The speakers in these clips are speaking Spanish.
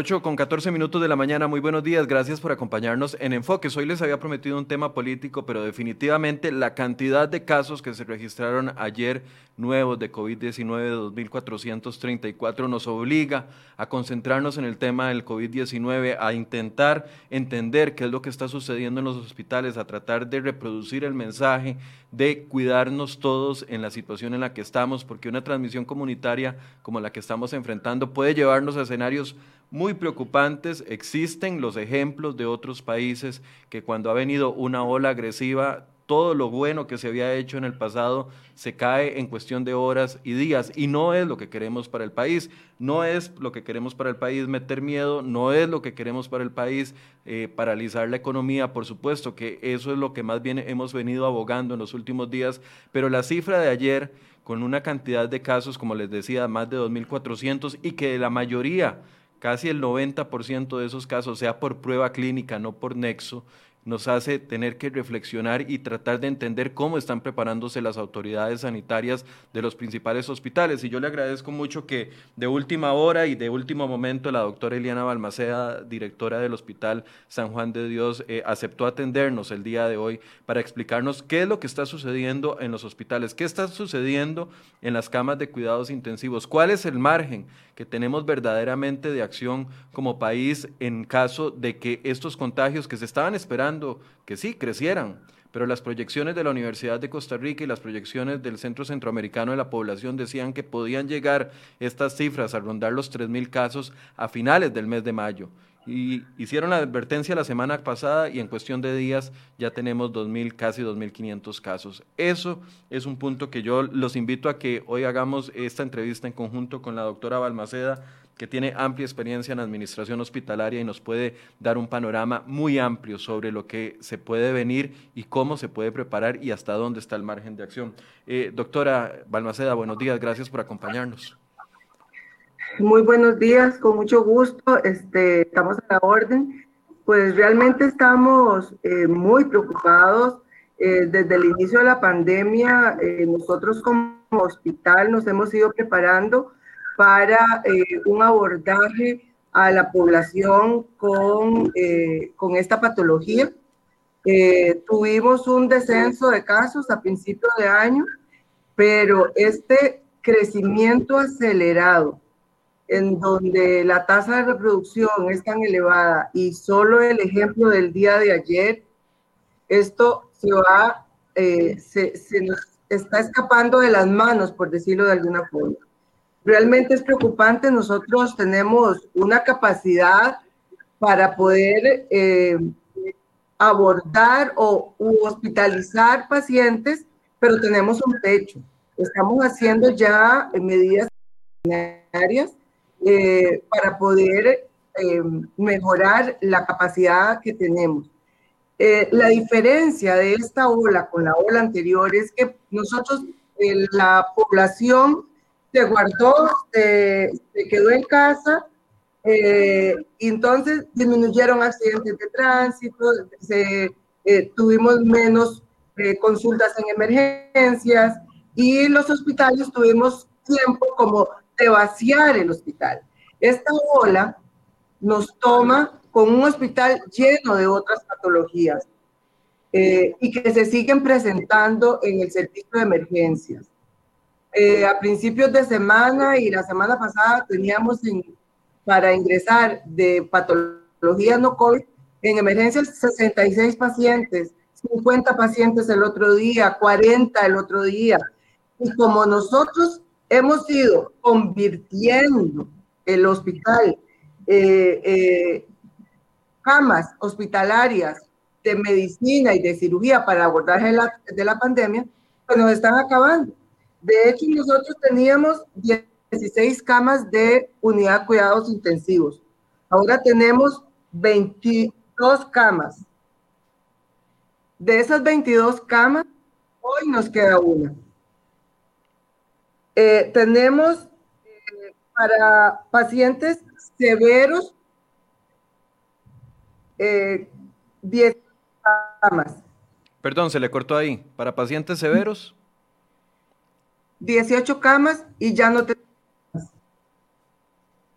8 con 14 minutos de la mañana, muy buenos días, gracias por acompañarnos en Enfoques. Hoy les había prometido un tema político, pero definitivamente la cantidad de casos que se registraron ayer nuevos de COVID-19 de 2.434 nos obliga a concentrarnos en el tema del COVID-19, a intentar entender qué es lo que está sucediendo en los hospitales, a tratar de reproducir el mensaje de cuidarnos todos en la situación en la que estamos, porque una transmisión comunitaria como la que estamos enfrentando puede llevarnos a escenarios muy preocupantes. Existen los ejemplos de otros países que cuando ha venido una ola agresiva, todo lo bueno que se había hecho en el pasado se cae en cuestión de horas y días. Y no es lo que queremos para el país, no es lo que queremos para el país meter miedo, no es lo que queremos para el país eh, paralizar la economía, por supuesto que eso es lo que más bien hemos venido abogando en los últimos días, pero la cifra de ayer con una cantidad de casos, como les decía, más de 2.400 y que la mayoría casi el 90% de esos casos sea por prueba clínica, no por nexo, nos hace tener que reflexionar y tratar de entender cómo están preparándose las autoridades sanitarias de los principales hospitales. Y yo le agradezco mucho que de última hora y de último momento la doctora Eliana Balmaceda, directora del Hospital San Juan de Dios, eh, aceptó atendernos el día de hoy para explicarnos qué es lo que está sucediendo en los hospitales, qué está sucediendo en las camas de cuidados intensivos, cuál es el margen que tenemos verdaderamente de acción como país en caso de que estos contagios que se estaban esperando que sí crecieran, pero las proyecciones de la Universidad de Costa Rica y las proyecciones del Centro Centroamericano de la Población decían que podían llegar estas cifras a rondar los 3.000 casos a finales del mes de mayo y hicieron la advertencia la semana pasada y en cuestión de días ya tenemos 2.000, casi 2.500 casos. Eso es un punto que yo los invito a que hoy hagamos esta entrevista en conjunto con la doctora Balmaceda, que tiene amplia experiencia en administración hospitalaria y nos puede dar un panorama muy amplio sobre lo que se puede venir y cómo se puede preparar y hasta dónde está el margen de acción. Eh, doctora Balmaceda, buenos días, gracias por acompañarnos. Muy buenos días, con mucho gusto. Este, estamos a la orden. Pues realmente estamos eh, muy preocupados. Eh, desde el inicio de la pandemia, nosotros como hospital nos hemos ido preparando para un abordaje a la población con, con esta patología. tuvimos un descenso de casos a principios de año, pero este crecimiento acelerado en donde la tasa de reproducción es tan elevada y solo el ejemplo del día de ayer, esto se va, eh, se, nos está escapando de las manos, por decirlo de alguna forma. Realmente es preocupante, nosotros tenemos una capacidad para poder eh, abordar o hospitalizar pacientes, pero tenemos un techo. Estamos haciendo ya medidas eh, para poder eh, mejorar la capacidad que tenemos. Eh, la diferencia de esta ola con la ola anterior es que nosotros, la población se guardó, se quedó en casa, y entonces disminuyeron accidentes de tránsito, se, tuvimos menos consultas en emergencias y los hospitales tuvimos tiempo como de vaciar el hospital. Esta ola nos toma con un hospital lleno de otras patologías eh, y que se siguen presentando en el servicio de emergencias. Eh, a principios de semana y la semana pasada teníamos para ingresar de patologías no COVID en emergencias 66 pacientes, 50 pacientes el otro día, 40 el otro día. Y como nosotros hemos ido convirtiendo el hospital, eh, eh, camas hospitalarias de medicina y de cirugía para abordar la, de la pandemia, pues nos están acabando. De hecho, nosotros teníamos 16 camas de unidad de cuidados intensivos. Ahora tenemos 22 camas. De esas 22 camas, hoy nos queda una. Eh, tenemos eh, para pacientes severos 10 eh, camas. Perdón, se le cortó ahí. Para pacientes severos. 18 camas y ya no tenemos.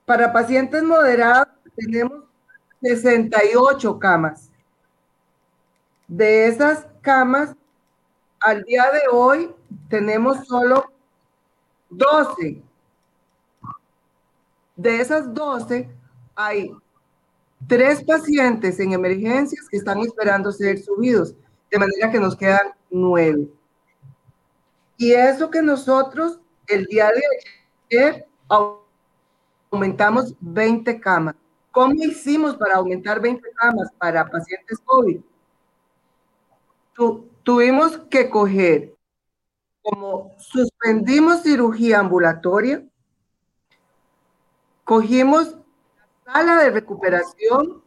Para pacientes moderados tenemos 68 camas. De esas camas, al día de hoy tenemos solo 12. De esas 12, hay tres pacientes en emergencias que están esperando ser subidos, de manera que nos quedan nueve. Y eso que nosotros el día de ayer aumentamos 20 camas. ¿Cómo hicimos para aumentar 20 camas para pacientes COVID? tuvimos que coger, como suspendimos cirugía ambulatoria, cogimos la sala de recuperación,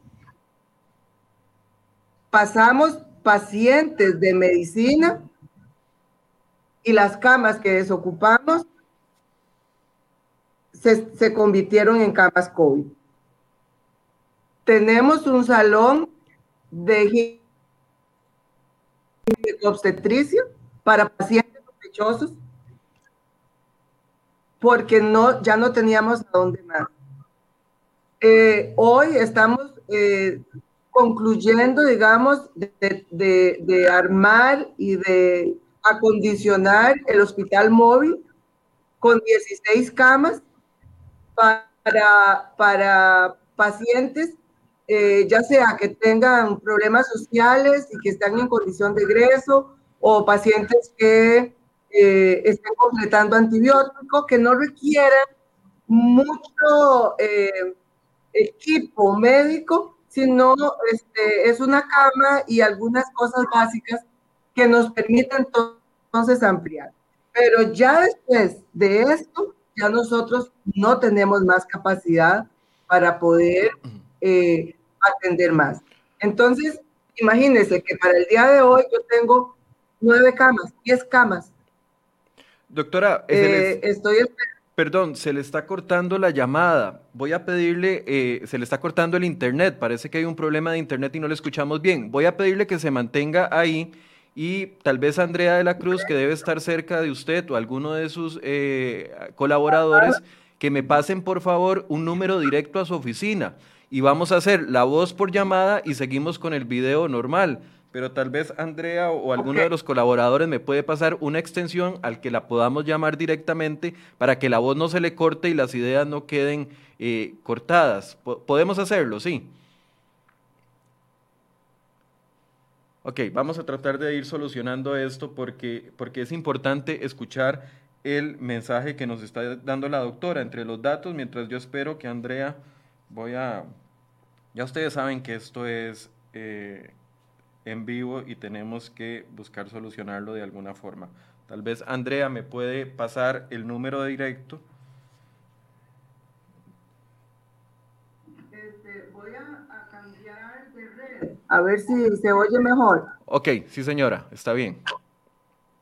pasamos pacientes de medicina y las camas que desocupamos se, convirtieron en camas COVID. Tenemos un salón de obstetricia para pacientes sospechosos porque no, ya no teníamos a dónde más. Eh, hoy estamos eh, concluyendo, digamos, de, armar y de acondicionar el hospital móvil con 16 camas para, para pacientes eh, ya sea que tengan problemas sociales y que están en condición de egreso, o pacientes que eh, estén completando antibióticos, que no requieran mucho eh, equipo médico, sino este, es una cama y algunas cosas básicas que nos permiten entonces ampliar. Pero ya después de esto, ya nosotros no tenemos más capacidad para poder eh, atender más. Entonces, imagínense que para el día de hoy yo tengo nueve camas, diez camas. Doctora, eh, estoy Perdón, se le está cortando la llamada. Voy a pedirle, eh, se le está cortando el internet. Parece que hay un problema de internet y no le escuchamos bien. Voy a pedirle que se mantenga ahí y tal vez Andrea de la Cruz, que debe estar cerca de usted o alguno de sus colaboradores, que me pasen por favor un número directo a su oficina y vamos a hacer la voz por llamada y seguimos con el video normal. Pero tal vez Andrea o, alguno de los colaboradores me puede pasar una extensión al que la podamos llamar directamente para que la voz no se le corte y las ideas no queden eh, cortadas. podemos hacerlo, sí. Ok, vamos a tratar de ir solucionando esto porque, porque es importante escuchar el mensaje que nos está dando la doctora entre los datos, mientras yo espero que Andrea, voy a ya ustedes saben que esto es eh, en vivo y tenemos que buscar solucionarlo de alguna forma. Tal vez Andrea me puede pasar el número directo. Este, voy a, cambiar de red. A ver si se oye mejor. Ok, sí señora, está bien.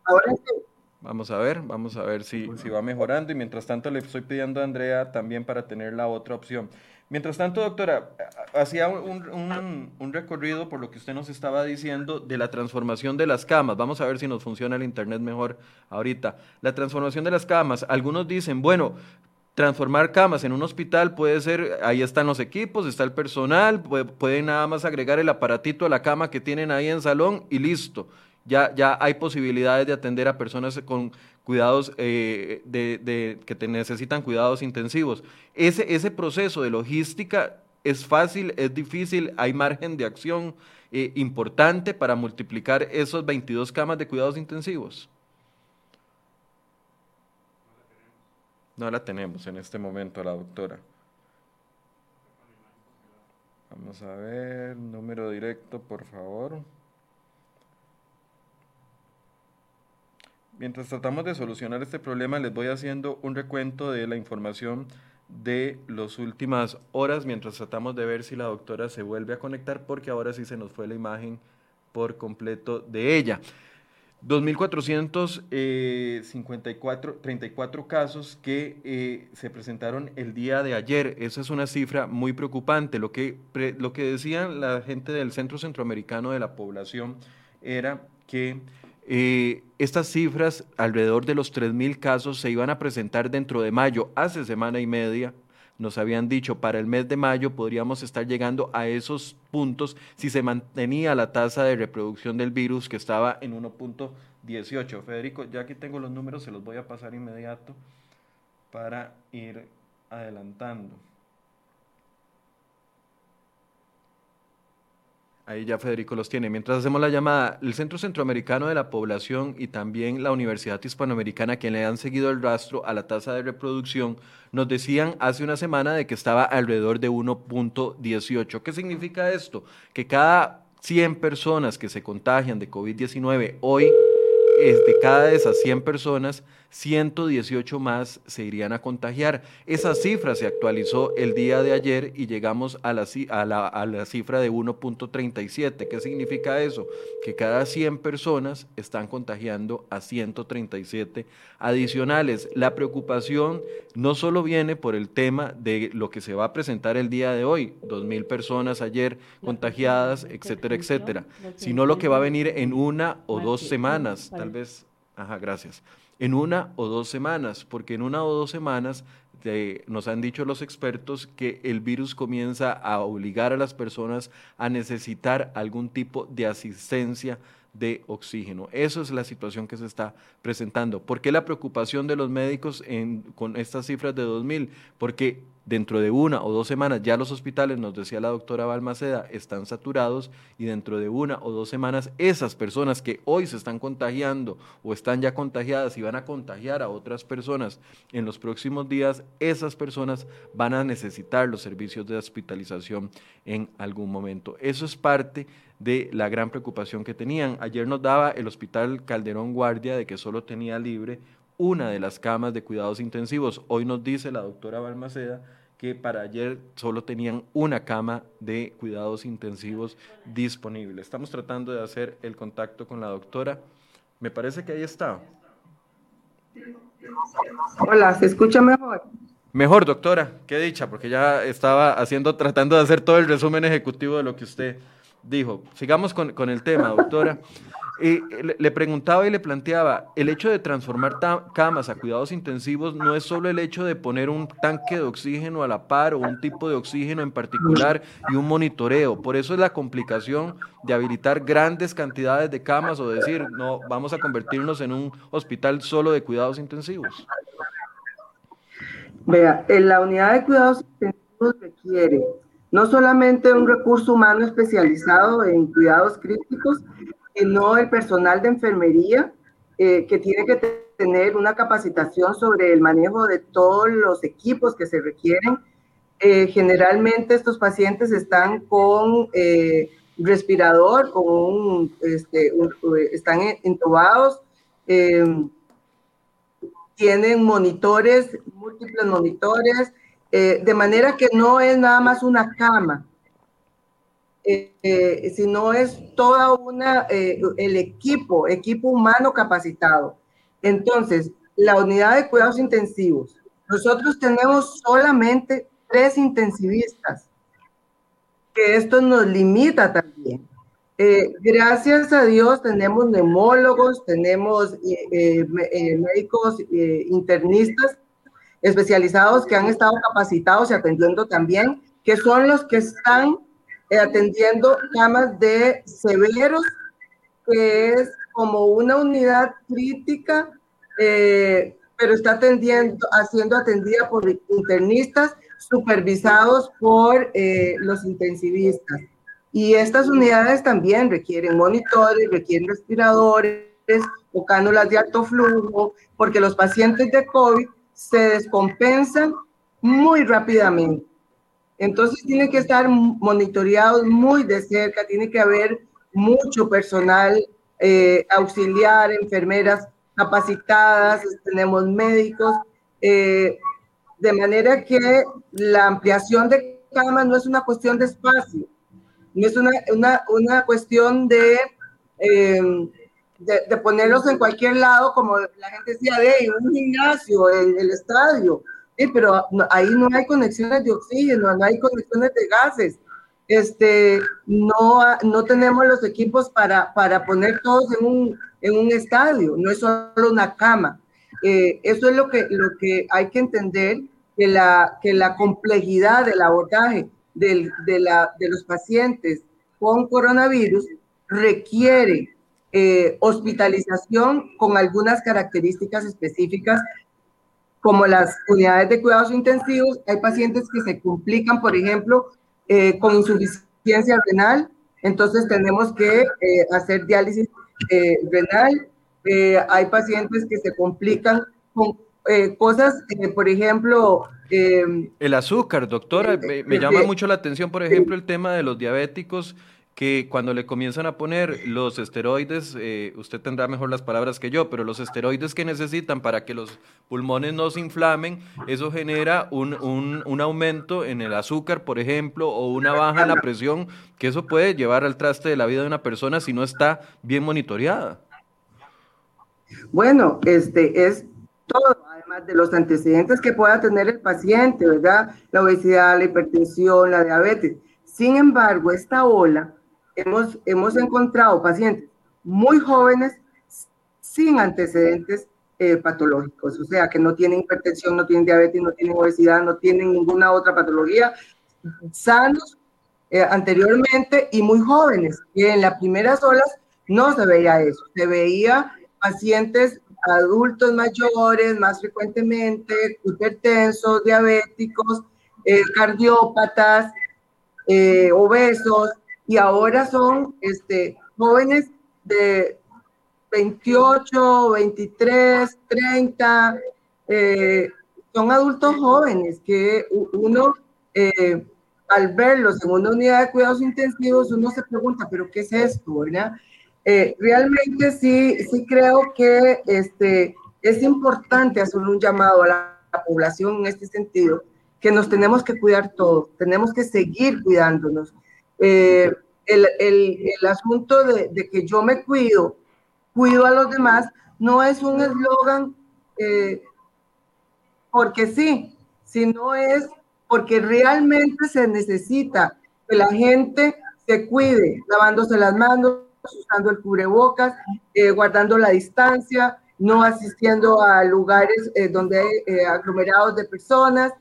Ahora sí. Vamos a ver, vamos a ver si, si va mejorando y mientras tanto le estoy pidiendo a Andrea también para tener la otra opción. Mientras tanto, doctora, hacía un, recorrido por lo que usted nos estaba diciendo de la transformación de las camas. Vamos a ver si nos funciona el Internet mejor ahorita. La transformación de las camas. Algunos dicen, bueno, transformar camas en un hospital puede ser, ahí están los equipos, está el personal, pueden nada más agregar el aparatito a la cama que tienen ahí en salón y listo. Ya, ya hay posibilidades de atender a personas con cuidados eh, de, que necesitan cuidados intensivos. Ese, ese proceso de logística es fácil, es difícil, hay margen de acción eh, importante para multiplicar esos 22 camas de cuidados intensivos. No la tenemos en este momento, la doctora. Vamos a ver, número directo, por favor. Mientras tratamos de solucionar este problema, les voy haciendo un recuento de la información de las últimas horas, mientras tratamos de ver si la doctora se vuelve a conectar, porque ahora sí se nos fue la imagen por completo de ella. 2.454, 34 casos que eh, se presentaron el día de ayer. Esa es una cifra muy preocupante. Lo que, lo que decían la gente del Centro Centroamericano de la Población era que eh, estas cifras, alrededor de los 3.000 casos, se iban a presentar dentro de mayo, hace semana y media. Nos habían dicho para el mes de mayo podríamos estar llegando a esos puntos si se mantenía la tasa de reproducción del virus que estaba en 1.18. Federico, ya aquí tengo los números, se los voy a pasar inmediato para ir adelantando. Ahí ya Federico los tiene. Mientras hacemos la llamada, el Centro Centroamericano de la Población y también la Universidad Hispanoamericana, quien le han seguido el rastro a la tasa de reproducción, nos decían hace una semana de que estaba alrededor de 1.18. ¿Qué significa esto? Que cada 100 personas que se contagian de COVID-19 hoy, de cada esas 100 personas, 118 más se irían a contagiar. Esa cifra se actualizó el día de ayer y llegamos a la, a la, cifra de 1.37. ¿Qué significa eso? Que cada 100 personas están contagiando a 137 adicionales. La preocupación no solo viene por el tema de lo que se va a presentar el día de hoy, 2.000 personas ayer contagiadas, etcétera, etcétera, sino lo que va a venir en una o dos semanas, tal vez. Ajá, gracias en una o dos semanas, porque en una o dos semanas nos han dicho los expertos que el virus comienza a obligar a las personas a necesitar algún tipo de asistencia de oxígeno. Eso es la situación que se está presentando. ¿Por qué la preocupación de los médicos con estas cifras de 2.000? Porque dentro de una o dos semanas ya los hospitales, nos decía la doctora Balmaceda, están saturados y dentro de una o dos semanas esas personas que hoy se están contagiando o están ya contagiadas y van a contagiar a otras personas en los próximos días, esas personas van a necesitar los servicios de hospitalización en algún momento. Eso es parte de la gran preocupación que tenían. Ayer nos daba el Hospital Calderón Guardia de que solo tenía libre una de las camas de cuidados intensivos. Hoy nos dice la doctora Balmaceda que para ayer solo tenían una cama de cuidados intensivos disponible. Estamos tratando de hacer el contacto con la doctora. Me parece que ahí está. Hola, ¿se escucha mejor? Mejor, doctora, qué dicha, porque ya estaba haciendo, tratando de hacer todo el resumen ejecutivo de lo que usted dijo. Sigamos con, con el tema, doctora. Y le, preguntaba y le planteaba, el hecho de transformar camas a cuidados intensivos no es solo el hecho de poner un tanque de oxígeno a la par o un tipo de oxígeno en particular y un monitoreo. Por eso es la complicación de habilitar grandes cantidades de camas o decir, no, vamos a convertirnos en un hospital solo de cuidados intensivos. Vea, en la unidad de cuidados intensivos requiere no solamente un recurso humano especializado en cuidados críticos, sino el personal de enfermería eh, que tiene que tener una capacitación sobre el manejo de todos los equipos que se requieren. Eh, generalmente estos pacientes están con eh, respirador, con un, este, están intubados, tienen monitores, múltiples monitores, de manera que no es nada más una cama, eh, eh, sino es toda una, el equipo, equipo humano capacitado. Entonces, la unidad de cuidados intensivos, nosotros tenemos solamente tres intensivistas, que esto nos limita también. gracias a Dios tenemos neumólogos, tenemos médicos internistas especializados que han estado capacitados y atendiendo también, que son los que están eh, atendiendo camas de severos, que es como una unidad crítica, eh, pero está atendiendo, haciendo atendida por internistas supervisados por eh, los intensivistas. Y estas unidades también requieren monitores, requieren respiradores o cánulas de alto flujo, porque los pacientes de COVID se descompensan muy rápidamente. Entonces tienen que estar monitoreados muy de cerca, tiene que haber mucho personal eh, auxiliar, enfermeras capacitadas, tenemos médicos, eh, de manera que la ampliación de camas no es una cuestión de espacio, no es una, una, una cuestión de eh, de, ponerlos en cualquier lado, como la gente decía, de un gimnasio, el, el estadio, pero ahí no hay conexiones de oxígeno, no hay conexiones de gases, este, no, no tenemos los equipos para, para poner todos en un, en un estadio, no es solo una cama. Eh, eso es lo que, lo que hay que entender que la, que la complejidad del abordaje del, de, la, de los pacientes con coronavirus requiere eh, hospitalización con algunas características específicas, como las unidades de cuidados intensivos. Hay pacientes que se complican, por ejemplo, eh, con insuficiencia renal, entonces tenemos que eh, hacer diálisis renal. hay pacientes que se complican con cosas, por ejemplo, el azúcar, doctora, me, llama mucho la atención, por ejemplo, el tema de los diabéticos que cuando le comienzan a poner los esteroides, eh, usted tendrá mejor las palabras que yo, pero los esteroides que necesitan para que los pulmones no se inflamen, eso genera un, un, un aumento en el azúcar, por ejemplo, o una baja en la presión, que eso puede llevar al traste de la vida de una persona si no está bien monitoreada. Bueno, este es todo, además de los antecedentes que pueda tener el paciente, ¿verdad? La obesidad, la hipertensión, la diabetes. Sin embargo, esta ola hemos, hemos encontrado pacientes muy jóvenes sin antecedentes eh, patológicos, o sea, que no tienen hipertensión, no tienen diabetes, no tienen obesidad, no tienen ninguna otra patología, sanos eh, anteriormente y muy jóvenes. Y en las primeras olas no se veía eso, se veía pacientes adultos mayores más frecuentemente, hipertensos, diabéticos, eh, cardiópatas, obesos, y ahora son este, jóvenes de 28, 23, 30, son adultos jóvenes que uno eh, al verlos en una unidad de cuidados intensivos, uno se pregunta, pero ¿qué es esto? ¿verdad? Eh, realmente sí, sí creo que este, es importante hacer un llamado a la, población en este sentido, que nos tenemos que cuidar todos, tenemos que seguir cuidándonos. Eh, el, el, el, asunto de, de, que yo me cuido, cuido a los demás, no es un eslogan eh, porque sí, sino es porque realmente se necesita que la gente se cuide, lavándose las manos, usando el cubrebocas, eh, guardando la distancia, no asistiendo a lugares eh, donde hay eh, aglomerados de personas.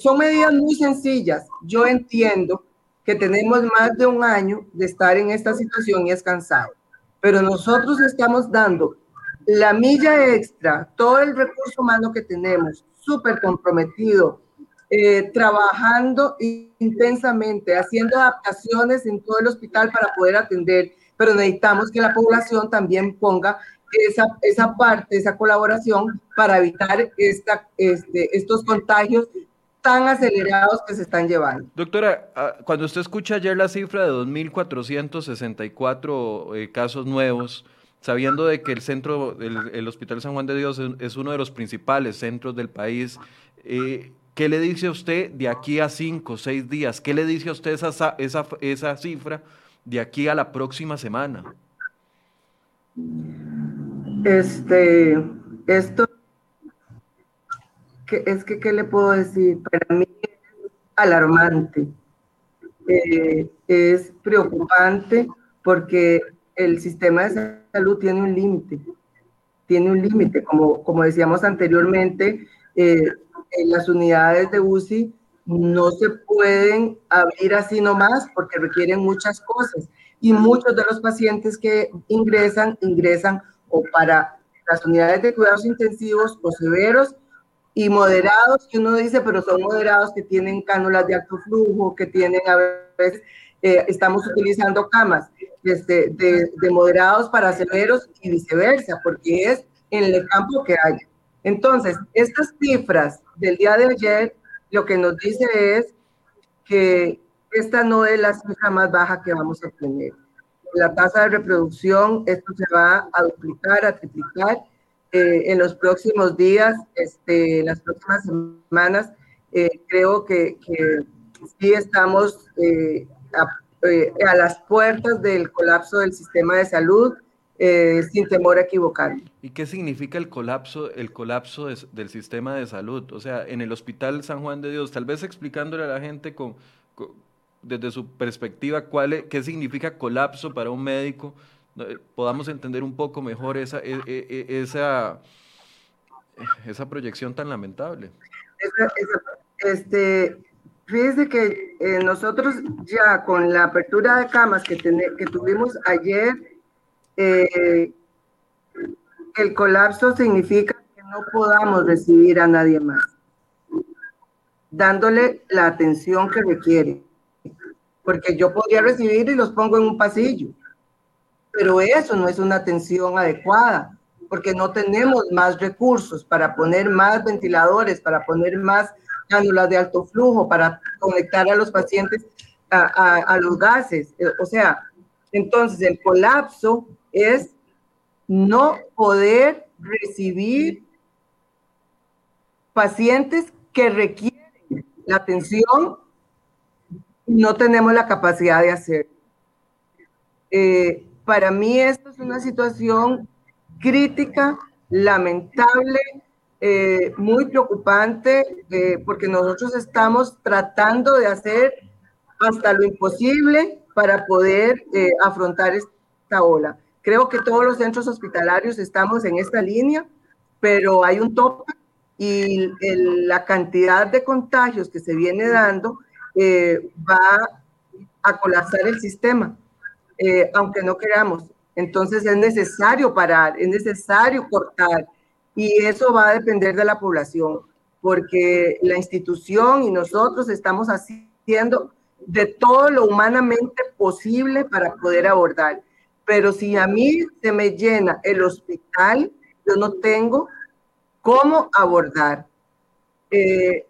son medidas muy sencillas. Yo entiendo que tenemos más de un año de estar en esta situación y es cansado. Pero nosotros estamos dando la milla extra, todo el recurso humano que tenemos, súper comprometido, eh, trabajando intensamente, haciendo adaptaciones en todo el hospital para poder atender, pero necesitamos que la población también ponga esa, esa parte, esa colaboración para evitar esta, este, estos contagios tan acelerados que se están llevando. Doctora, ah, cuando usted escucha ayer la cifra de 2.464 eh, casos nuevos, sabiendo de que el centro, el, Hospital San Juan de Dios es, uno de los principales centros del país, eh, ¿qué le dice a usted de aquí a cinco, seis días? ¿Qué le dice a usted esa, esa, esa cifra de aquí a la próxima semana? Este, esto es que, ¿qué le puedo decir? Para mí es alarmante, eh, es preocupante porque el sistema de salud tiene un límite, tiene un límite, como, como decíamos anteriormente, eh, en las unidades de UCI no se pueden abrir así nomás porque requieren muchas cosas. Y muchos de los pacientes que ingresan, ingresan o para las unidades de cuidados intensivos o severos y moderados, que uno dice, pero son moderados que tienen cánulas de alto flujo, que tienen a veces, eh, estamos utilizando camas este, de, de, moderados para severos y viceversa, porque es en el campo que hay. Entonces, estas cifras del día de ayer, lo que nos dice es que esta no es la cifra más baja que vamos a tener. La tasa de reproducción, esto se va a duplicar, a triplicar, eh, en los próximos días, este, las próximas semanas, eh, creo que, que, sí estamos eh, a, las puertas del colapso del sistema de salud, sin temor a equivocarme. ¿Y qué significa el colapso, el colapso del sistema de salud? O sea, en el Hospital San Juan de Dios, tal vez explicándole a la gente con, desde su perspectiva cuál qué significa colapso para un médico eh, podamos entender un poco mejor esa, e, e, e, esa, esa proyección tan lamentable. Este, fíjese que eh, nosotros ya con la apertura de camas que, que tuvimos ayer, eh, el colapso significa que no podamos recibir a nadie más, dándole la atención que requiere. Porque yo podría recibir y los pongo en un pasillo, pero eso no es una atención adecuada, porque no tenemos más recursos para poner más ventiladores, para poner más cánulas de alto flujo, para conectar a los pacientes a, los gases. O sea, entonces el colapso es no poder recibir pacientes que requieren la atención, no tenemos la capacidad de hacer. Eh, para mí esto es una situación crítica, lamentable, eh, muy preocupante, eh, porque nosotros estamos tratando de hacer hasta lo imposible para poder afrontar esta ola. Creo que todos los centros hospitalarios estamos en esta línea, pero hay un tope y la cantidad de contagios que se viene dando eh, va a colapsar el sistema, eh, aunque no queramos. Entonces es necesario parar, es necesario cortar y eso va a depender de la población, porque la institución y nosotros estamos haciendo de todo lo humanamente posible para poder abordar. Pero si a mí se me llena el hospital, yo no tengo cómo abordar. Eh,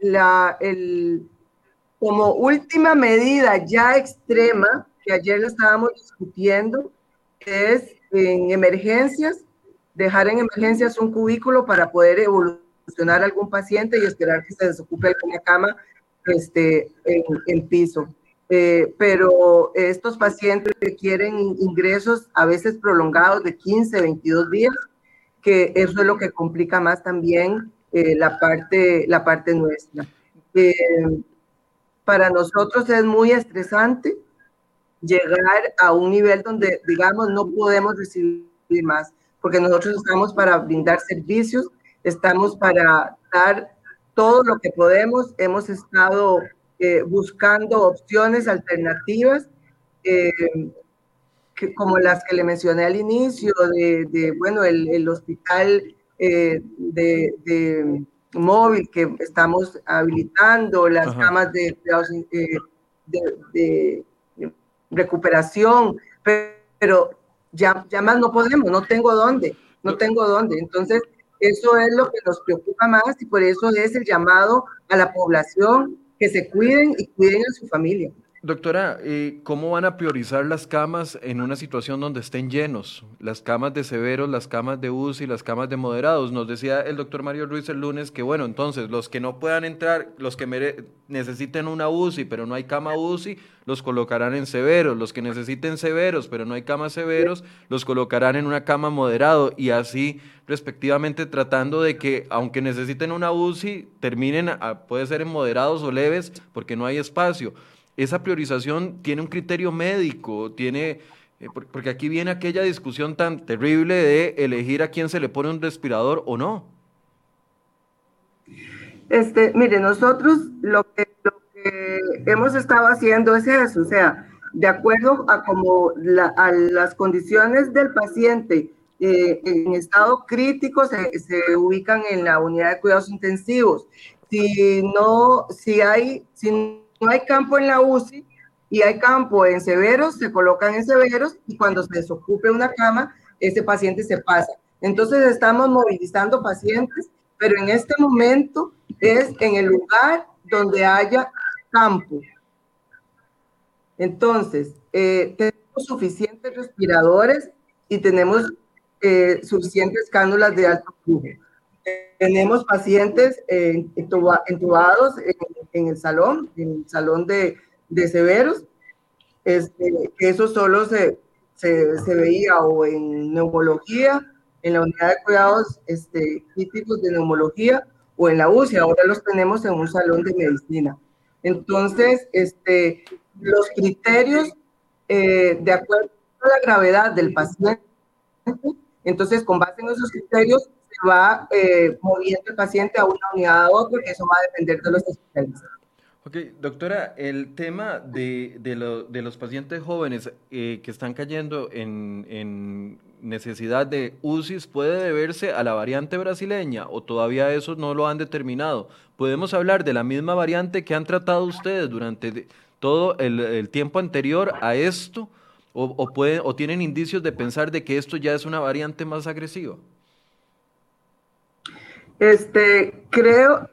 como última medida ya extrema, que ayer lo estábamos discutiendo, es en emergencias, dejar en emergencias un cubículo para poder evolucionar a algún paciente y esperar que se desocupe alguna cama este, en, en piso. Eh, pero estos pacientes requieren ingresos a veces prolongados de 15, 22 días, que eso es lo que complica más también eh, la, parte, la parte nuestra. Eh, para nosotros es muy estresante llegar a un nivel donde, digamos, no podemos recibir más, porque nosotros estamos para brindar servicios, estamos para dar todo lo que podemos, hemos estado eh, buscando opciones alternativas, eh, que, como las que le mencioné al inicio, de, bueno, el, el hospital eh, de, móvil que estamos habilitando, las camas de, de, recuperación, pero, ya, ya más no podemos, no tengo dónde, no tengo dónde. Entonces, eso es lo que nos preocupa más y por eso es el llamado a la población que se cuiden y cuiden a su familia. Doctora, eh, ¿cómo van a priorizar las camas en una situación donde estén llenos? Las camas de severos, las camas de UCI, las camas de moderados. Nos decía el doctor Mario Ruiz el lunes que, bueno, entonces los que no puedan entrar, los que necesiten una UCI, pero no hay cama UCI, los colocarán en severos. Los que necesiten severos, pero no hay camas severos, los colocarán en una cama moderado y así respectivamente tratando de que, aunque necesiten una UCI, terminen, puede ser en moderados o leves, porque no hay espacio esa priorización tiene un criterio médico, tiene, eh, porque aquí viene aquella discusión tan terrible de elegir a quién se le pone un respirador o no. Este, mire, nosotros lo que, hemos estado haciendo es eso, o sea, de acuerdo a como a las condiciones del paciente eh, en estado crítico se, se, ubican en la unidad de cuidados intensivos. Si no, si hay, si no hay campo en la UCI y hay campo en severos, se colocan en severos y cuando se desocupe una cama, ese paciente se pasa. Entonces estamos movilizando pacientes, pero en este momento es en el lugar donde haya campo. Entonces, eh, tenemos suficientes respiradores y tenemos eh, suficientes cánulas de alto flujo. Tenemos pacientes entubados en, el salón, en el salón de, de severos, este, que eso solo se, se, se, veía o en neumología, en la unidad de cuidados este, críticos de neumología o en la UCI, ahora los tenemos en un salón de medicina. Entonces, este, los criterios, eh, de acuerdo a la gravedad del paciente, entonces con base en esos criterios va eh, moviendo el paciente a una unidad a otra, que eso va a depender de los especialistas. Ok, doctora, el tema de, de, los pacientes jóvenes eh, que están cayendo en, en, necesidad de UCIs puede deberse a la variante brasileña o todavía eso no lo han determinado. ¿Podemos hablar de la misma variante que han tratado ustedes durante todo el, tiempo anterior a esto o, o, pueden, o tienen indicios de pensar de que esto ya es una variante más agresiva? Este, creo,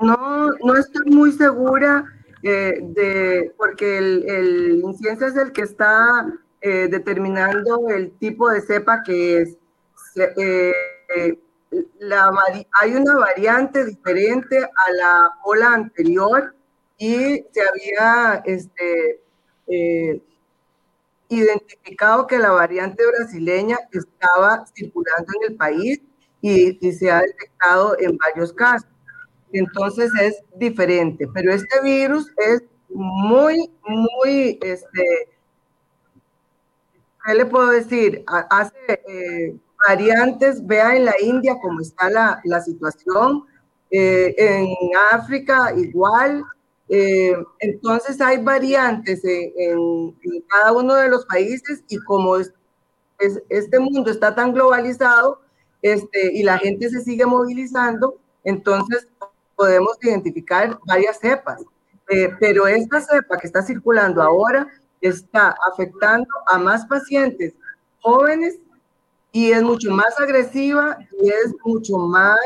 no, no estoy muy segura eh, de, porque el, el incienso es el que está eh, determinando el tipo de cepa que es. Eh, la, hay una variante diferente a la ola anterior y se había este, identificado que la variante brasileña estaba circulando en el país y, y se ha detectado en varios casos entonces es diferente. Pero este virus es muy, muy, este, ¿qué le puedo decir? Hace eh, variantes, vea en la India cómo está la, la situación, eh, en África igual. Eh, entonces hay variantes en, cada uno de los países y como es, este mundo está tan globalizado este, y la gente se sigue movilizando, entonces podemos identificar varias cepas, eh, pero esta cepa que está circulando ahora está afectando a más pacientes jóvenes y es mucho más agresiva y es mucho más,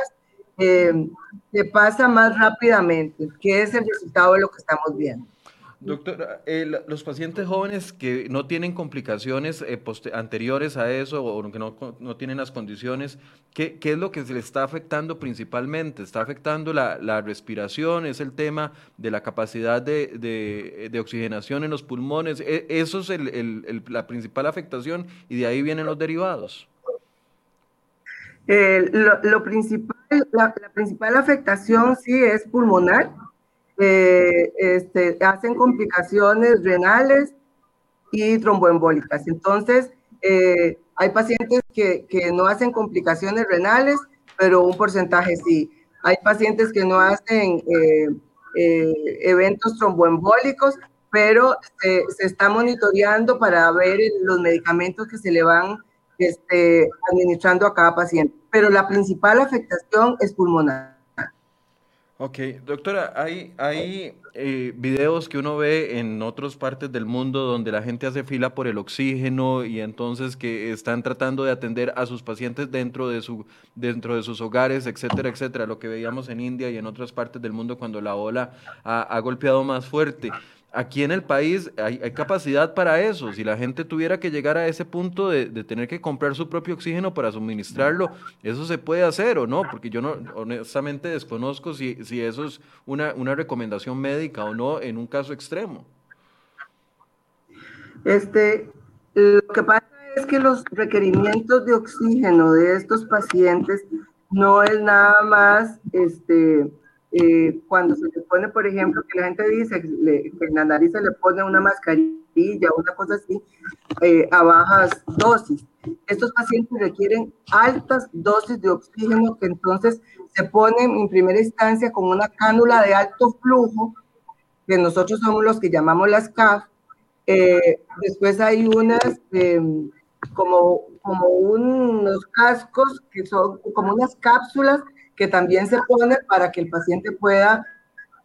eh, se pasa más rápidamente, que es el resultado de lo que estamos viendo. Doctora, eh, los pacientes jóvenes que no tienen complicaciones eh, anteriores a eso o que no, no tienen las condiciones, ¿qué, ¿qué, es lo que se les está afectando principalmente? ¿Está afectando la, la respiración? ¿Es el tema de la capacidad de, de, de oxigenación en los pulmones? E, ¿Eso es el, el, la principal afectación y de ahí vienen los derivados? Eh, lo, principal, la, la principal afectación sí es pulmonar eh, este, hacen complicaciones renales y tromboembólicas. Entonces, eh, hay pacientes que, que, no hacen complicaciones renales, pero un porcentaje sí. Hay pacientes que no hacen eh, eventos tromboembólicos, pero se, se, está monitoreando para ver los medicamentos que se le van este, administrando a cada paciente. Pero la principal afectación es pulmonar. Ok, doctora, hay, hay eh, videos que uno ve en otras partes del mundo donde la gente hace fila por el oxígeno y entonces que están tratando de atender a sus pacientes dentro de, su, dentro de sus hogares, etcétera, etcétera, lo que veíamos en India y en otras partes del mundo cuando la ola ha, ha golpeado más fuerte aquí en el país hay, capacidad para eso. Si la gente tuviera que llegar a ese punto de, tener que comprar su propio oxígeno para suministrarlo, eso se puede hacer o no, porque yo no, honestamente desconozco si, si eso es una, una recomendación médica o no en un caso extremo. Este, lo que pasa es que los requerimientos de oxígeno de estos pacientes no es nada más este, eh, cuando se le pone, por ejemplo, que la gente dice que en la nariz se le pone una mascarilla, una cosa así, eh, a bajas dosis. Estos pacientes requieren altas dosis de oxígeno que entonces se ponen en primera instancia con una cánula de alto flujo, que nosotros somos los que llamamos las CAF. Eh, después hay unas em, como, como unos cascos que son como unas cápsulas que también se pone para que el paciente pueda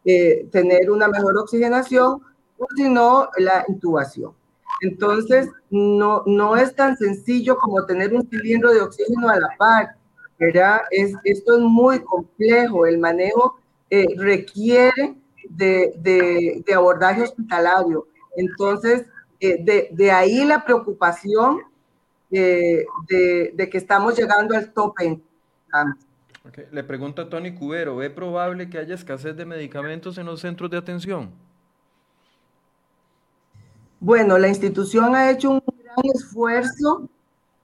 eh, tener una mejor oxigenación o si no, la intubación. Entonces, no, no es tan sencillo como tener un cilindro de oxígeno a la par, ¿verdad? Es, esto es muy complejo, el manejo eh, requiere de, de, de, abordaje hospitalario. Entonces, eh, de, de, ahí la preocupación de, de, que estamos llegando al tope. Le pregunto a Tony Cubero, ¿ve probable que haya escasez de medicamentos en los centros de atención? Bueno, la institución ha hecho un gran esfuerzo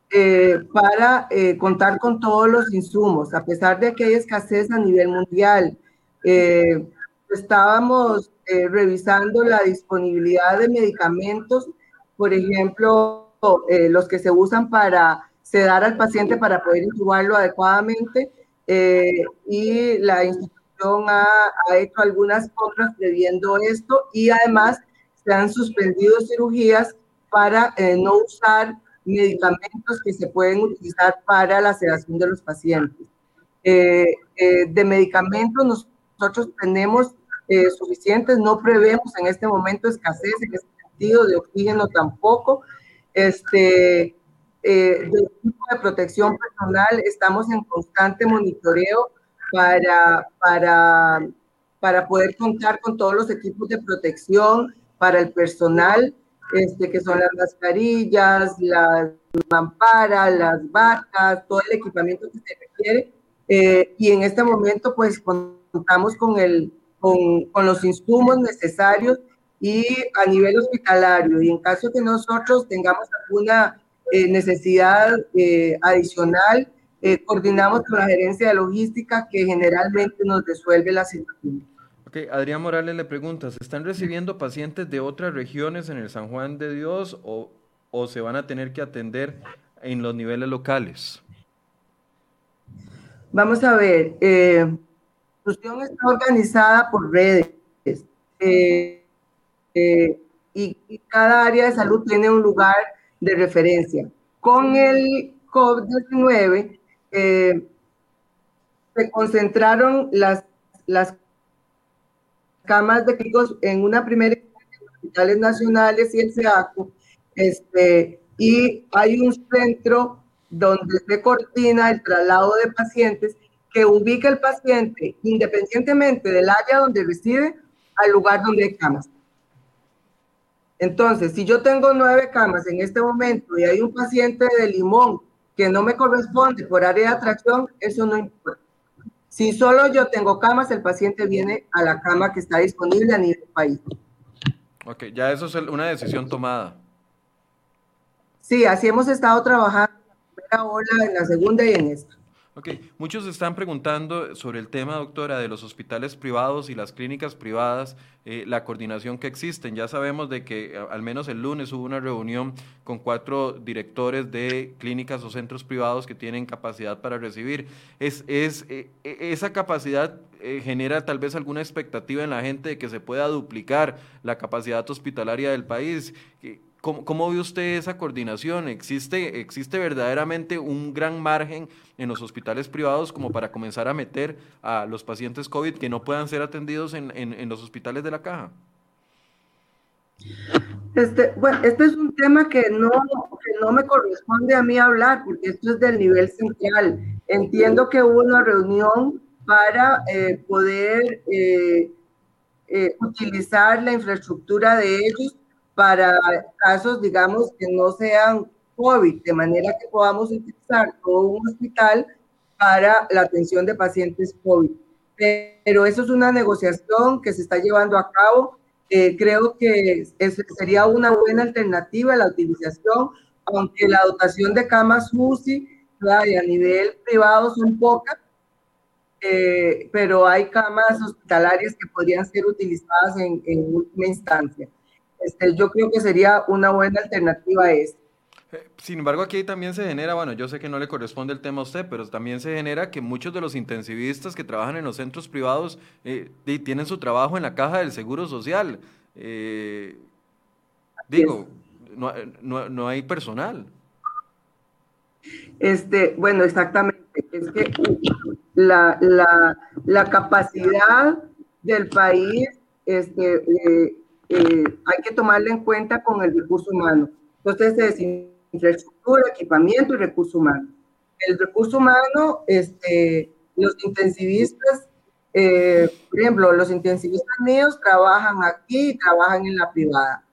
eh, para eh, contar con todos los insumos, a pesar de que hay escasez a nivel mundial. Eh, estábamos revisando la disponibilidad de medicamentos, por ejemplo, los que se usan para sedar al paciente para poder intubarlo adecuadamente eh, y la institución ha, ha, hecho algunas compras previendo esto y además se han suspendido cirugías para eh, no usar medicamentos que se pueden utilizar para la sedación de los pacientes. Eh, de medicamentos nosotros tenemos suficientes, no prevemos en este momento escasez en este sentido, de oxígeno tampoco. Este, eh, del de protección personal estamos en constante monitoreo para, para, para poder contar con todos los equipos de protección para el personal, este, que son las mascarillas, las mamparas, las batas, todo el equipamiento que se requiere. Eh, y en este momento, pues contamos con, el, con, con los insumos necesarios y a nivel hospitalario. Y en caso que nosotros tengamos alguna eh, necesidad eh, adicional, eh, coordinamos con la gerencia de logística que generalmente nos resuelve la situación. Ok, Adrián Morales le pregunta, ¿se están recibiendo pacientes de otras regiones en el San Juan de Dios o, o se van a tener que atender en los niveles locales? Vamos a ver, la institución está organizada por redes y, y cada área de salud tiene un lugar de referencia. Con el COVID-19 eh, se concentraron las, las camas de clínicos en una primera en hospitales nacionales y el SEACO, este, y hay un centro donde se coordina el traslado de pacientes que ubica el paciente independientemente del área donde reside al lugar donde hay camas. Entonces, si yo tengo nueve camas en este momento y hay un paciente de limón que no me corresponde por área de atracción, eso no importa. Si solo yo tengo camas, el paciente viene a la cama que está disponible a nivel país. Ok, ya eso es una decisión tomada. Sí, así hemos estado trabajando en la primera ola, en la segunda y en esta. Muchos están preguntando sobre el tema, doctora, de los hospitales privados y las clínicas privadas, eh, la coordinación que existen. Ya sabemos de que al menos el lunes hubo una reunión con cuatro directores de clínicas o centros privados que tienen capacidad para recibir. Es, eh, esa capacidad eh, genera tal vez alguna expectativa en la gente de que se pueda duplicar la capacidad hospitalaria del país. ¿Cómo, ¿Cómo, ve usted esa coordinación? ¿Existe, ¿Existe verdaderamente un gran margen en los hospitales privados como para comenzar a meter a los pacientes COVID que no puedan ser atendidos en, en, los hospitales de la caja? Este, bueno, este es un tema que no, que no me corresponde a mí hablar, porque esto es del nivel central. Entiendo que hubo una reunión para eh, poder eh, eh, utilizar la infraestructura de ellos para casos, digamos, que no sean COVID, de manera que podamos utilizar todo un hospital para la atención de pacientes COVID. Pero eso es una negociación que se está llevando a cabo. Eh, creo que es, sería una buena alternativa la utilización, aunque la dotación de camas UCI a nivel privado son pocas, eh, pero hay camas hospitalarias que podrían ser utilizadas en, en última instancia. Este, yo creo que sería una buena alternativa a esto. Eh, sin embargo, aquí también se genera, bueno, yo sé que no le corresponde el tema a usted, pero también se genera que muchos de los intensivistas que trabajan en los centros privados eh, tienen su trabajo en la caja del Seguro Social. Eh, digo, no, no, no, hay personal. Este, bueno, exactamente. Es que la, la, la capacidad del país este, eh, hay que tomarla en cuenta con el recurso humano. Entonces, es infraestructura, equipamiento y recurso humano. El recurso humano, este, los intensivistas, eh, por ejemplo, los intensivistas míos trabajan aquí y trabajan en la privada.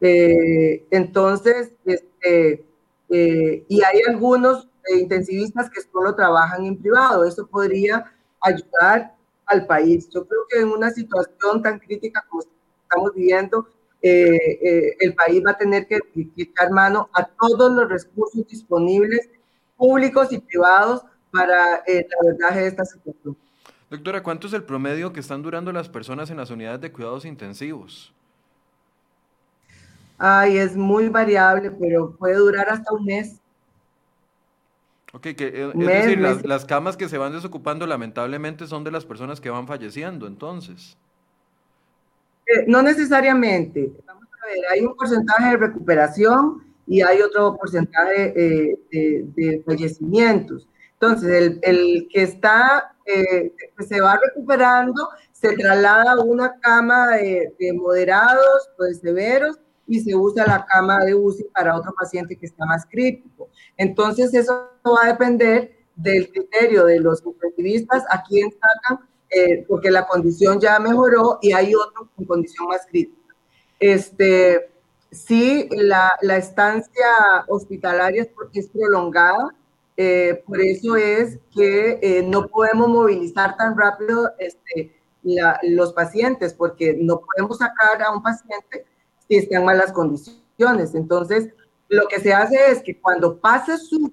Eh, entonces, este, y hay algunos intensivistas que solo trabajan en privado. Eso podría ayudar al país. Yo creo que en una situación tan crítica como estamos viviendo, eh, eh, el país va a tener que, echar mano a todos los recursos disponibles, públicos y privados, para eh, la verdad de esta situación. Doctora, ¿cuánto es el promedio que están durando las personas en las unidades de cuidados intensivos? Ay, es muy variable, pero puede durar hasta un mes. Ok, que, eh, es decir, las, las, camas que se van desocupando lamentablemente son de las personas que van falleciendo, entonces. Eh, no necesariamente. Hay un porcentaje de recuperación y hay otro porcentaje eh, de, fallecimientos. Entonces, el, que está, que se va recuperando, se traslada a una cama de, de moderados o de severos y se usa la cama de UCI para otro paciente que está más crítico. Entonces, eso va a depender del criterio de los intensivistas a quién sacan, eh, porque la condición ya mejoró y hay otro con condición más crítica. Este, sí, la, la estancia hospitalaria es, prolongada, eh, por eso es que eh, no podemos movilizar tan rápido este, los pacientes, porque no podemos sacar a un paciente si está en malas condiciones. Entonces, lo que se hace es que cuando pase su,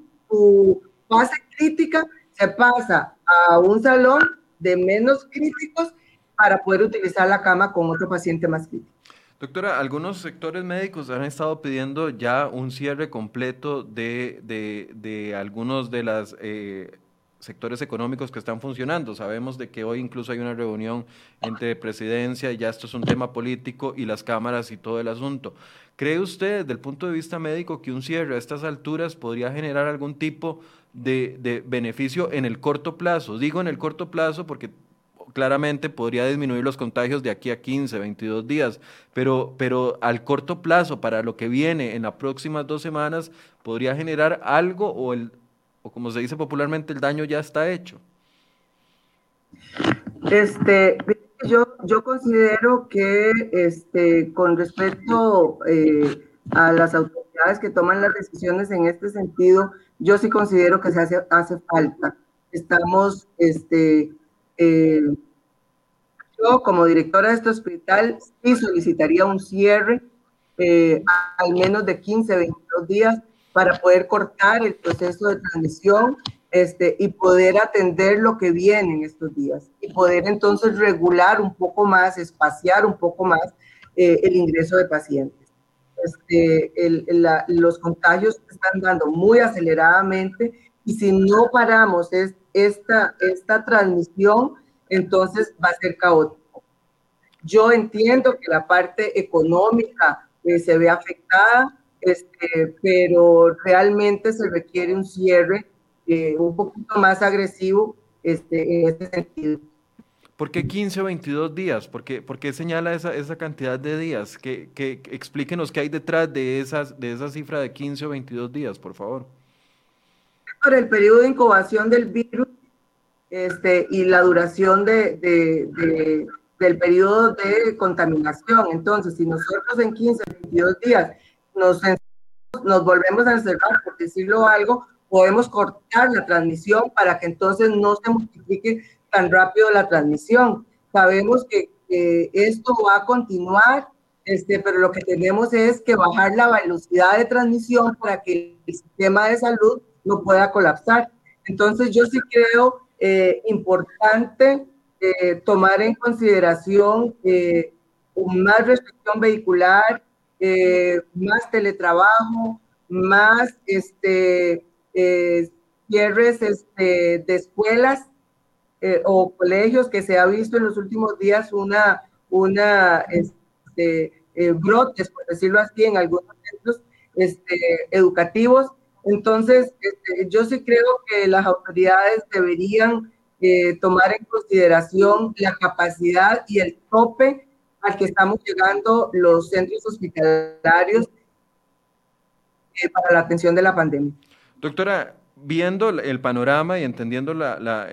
fase crítica, se pasa a un salón de menos críticos para poder utilizar la cama con otro paciente más crítico. Doctora, algunos sectores médicos han estado pidiendo ya un cierre completo de, de, de algunos de las eh, sectores económicos que están funcionando. Sabemos de que hoy incluso hay una reunión entre presidencia y ya esto es un tema político y las cámaras y todo el asunto. ¿Cree usted desde el punto de vista médico que un cierre a estas alturas podría generar algún tipo de, de beneficio en el corto plazo? Digo en el corto plazo porque claramente podría disminuir los contagios de aquí a 15, 22 días, pero, pero al corto plazo, para lo que viene en las próximas dos semanas, podría generar algo o el, como se dice popularmente, el daño ya está hecho? Este, yo, yo considero que este, con respecto eh, a las autoridades que toman las decisiones en este sentido, yo sí considero que se hace, hace falta. Estamos, este, eh, yo como directora de este hospital sí solicitaría un cierre eh, al menos de 15, 22 días para poder cortar el proceso de transmisión este, y poder atender lo que viene en estos días y poder entonces regular un poco más, espaciar un poco más eh, el ingreso de pacientes. Este, los contagios están dando muy aceleradamente y si no paramos es, esta, esta transmisión, entonces va a ser caótico. Yo entiendo que la parte económica eh, se ve afectada, este, pero realmente se requiere un cierre eh, un poquito más agresivo este, en este sentido. ¿Por qué 15 o 22 días? ¿Por qué, por qué señala esa, esa, cantidad de días? Que, que, explíquenos qué hay detrás de, esas, de esa cifra de 15 o 22 días, por favor. Por el periodo de incubación del virus este, y la duración de, de, del periodo de contaminación. Entonces, si nosotros en 15 o 22 días nos, nos volvemos a encerrar, por decirlo algo, podemos cortar la transmisión para que entonces no se multiplique tan rápido la transmisión. Sabemos que, esto va a continuar, este, pero lo que tenemos es que bajar la velocidad de transmisión para que el sistema de salud no pueda colapsar. Entonces yo sí creo eh, importante eh, tomar en consideración eh, más restricción vehicular, eh, más teletrabajo, más este, cierres este, de escuelas eh, o colegios que se ha visto en los últimos días una, una este, brotes, por decirlo así, en algunos centros este, educativos. Entonces, este, yo sí creo que las autoridades deberían tomar en consideración la capacidad y el tope al que estamos llegando los centros hospitalarios eh, para la atención de la pandemia. Doctora, viendo el panorama y entendiendo la,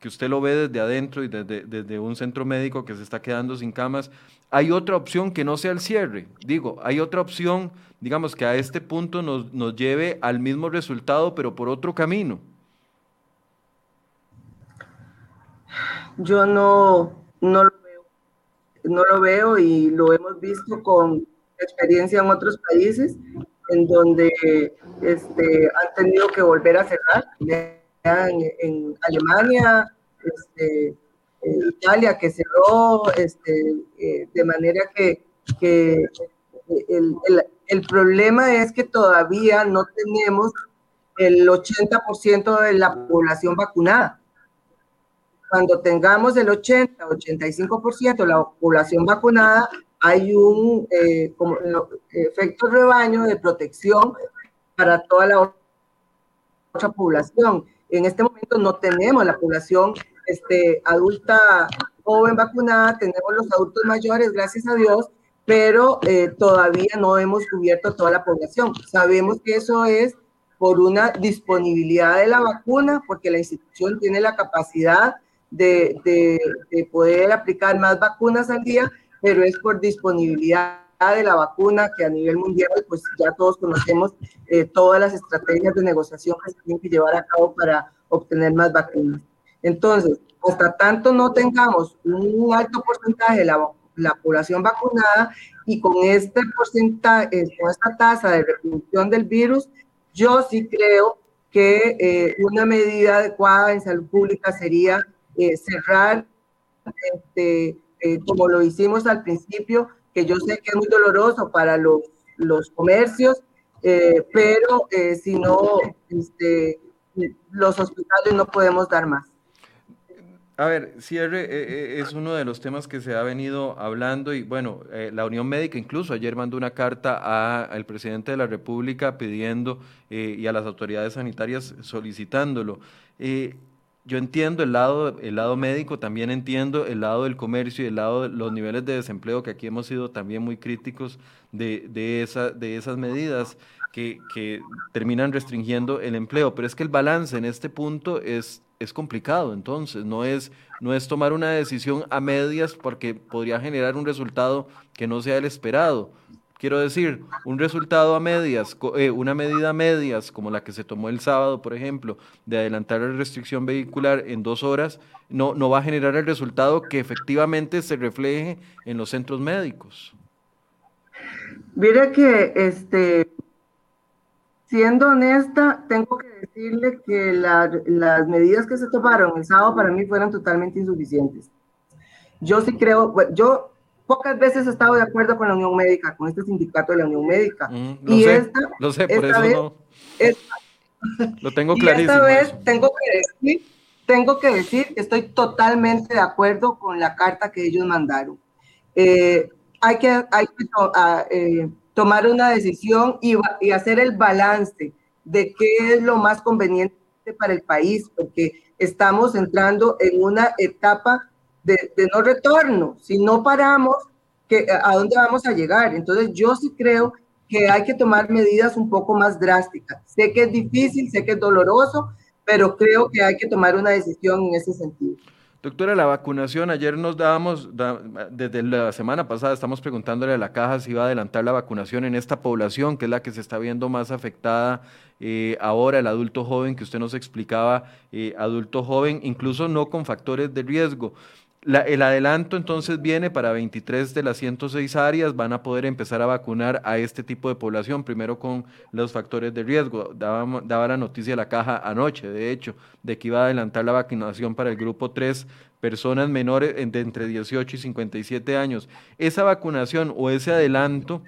que usted lo ve desde adentro y desde, desde, un centro médico que se está quedando sin camas, ¿hay otra opción que no sea el cierre? Digo, ¿hay otra opción, digamos, que a este punto nos, nos lleve al mismo resultado, pero por otro camino? Yo no, no lo no lo veo y lo hemos visto con experiencia en otros países en donde este, han tenido que volver a cerrar, en, Alemania, este, Italia que cerró, este, eh, de manera que, que el, el, el, problema es que todavía no tenemos el 80% de la población vacunada. Cuando tengamos el 80, 85% de la población vacunada, hay un eh, como, efecto rebaño de protección para toda la otra población. En este momento no tenemos la población este, adulta joven vacunada, tenemos los adultos mayores, gracias a Dios, pero eh, todavía no hemos cubierto toda la población. Sabemos que eso es por una disponibilidad de la vacuna, porque la institución tiene la capacidad de, de, poder aplicar más vacunas al día, pero es por disponibilidad de la vacuna que a nivel mundial, pues ya todos conocemos eh, todas las estrategias de negociación que se tienen que llevar a cabo para obtener más vacunas. Entonces, hasta tanto no tengamos un alto porcentaje de la, la población vacunada y con este porcentaje, eh, con esta tasa de reproducción del virus, yo sí creo que eh, una medida adecuada en salud pública sería eh, cerrar, este, como lo hicimos al principio, que yo sé que es muy doloroso para los, los comercios, pero si no, este, los hospitales no podemos dar más. A ver, cierre eh, eh, es uno de los temas que se ha venido hablando y bueno, eh, la Unión Médica incluso ayer mandó una carta al presidente de la República pidiendo y a las autoridades sanitarias solicitándolo. Yo entiendo el lado, el lado médico, también entiendo el lado del comercio y el lado de los niveles de desempleo, que aquí hemos sido también muy críticos de, de, esa, de esas medidas que, que terminan restringiendo el empleo, pero es que el balance en este punto es es complicado, entonces no es, no es tomar una decisión a medias porque podría generar un resultado que no sea el esperado. Quiero decir, un resultado a medias, eh, una medida a medias, como la que se tomó el sábado, por ejemplo, de adelantar la restricción vehicular en dos horas, no, no va a generar el resultado que efectivamente se refleje en los centros médicos. Mira que este, siendo honesta, tengo que decirle que las medidas que se tomaron el sábado para mí fueron totalmente insuficientes. Yo sí creo, yo pocas veces he estado de acuerdo con la Unión Médica, con este sindicato de la Unión Médica. Mm, lo y sé, esta, lo sé, por eso no. lo tengo clarísimo. esta vez tengo que decir, tengo que decir que estoy totalmente de acuerdo con la carta que ellos mandaron. Eh, hay que, hay que ah, eh, tomar una decisión y, y, hacer el balance de qué es lo más conveniente para el país, porque estamos entrando en una etapa de, de no retorno. Si no paramos, que, ¿a dónde vamos a llegar? Entonces yo sí creo que hay que tomar medidas un poco más drásticas. Sé que es difícil, sé que es doloroso, pero creo que hay que tomar una decisión en ese sentido. Doctora, la vacunación, ayer nos dábamos, desde la semana pasada estamos preguntándole a la caja si iba a adelantar la vacunación en esta población, que es la que se está viendo más afectada eh, ahora, el adulto joven, que usted nos explicaba, eh, adulto joven, incluso no con factores de riesgo el adelanto entonces viene para 23 de las 106 áreas, van a poder empezar a vacunar a este tipo de población, primero con los factores de riesgo. Daba, la noticia la caja anoche, de hecho, de que iba a adelantar la vacunación para el grupo 3, personas menores de entre 18 y 57 años. Esa vacunación o ese adelanto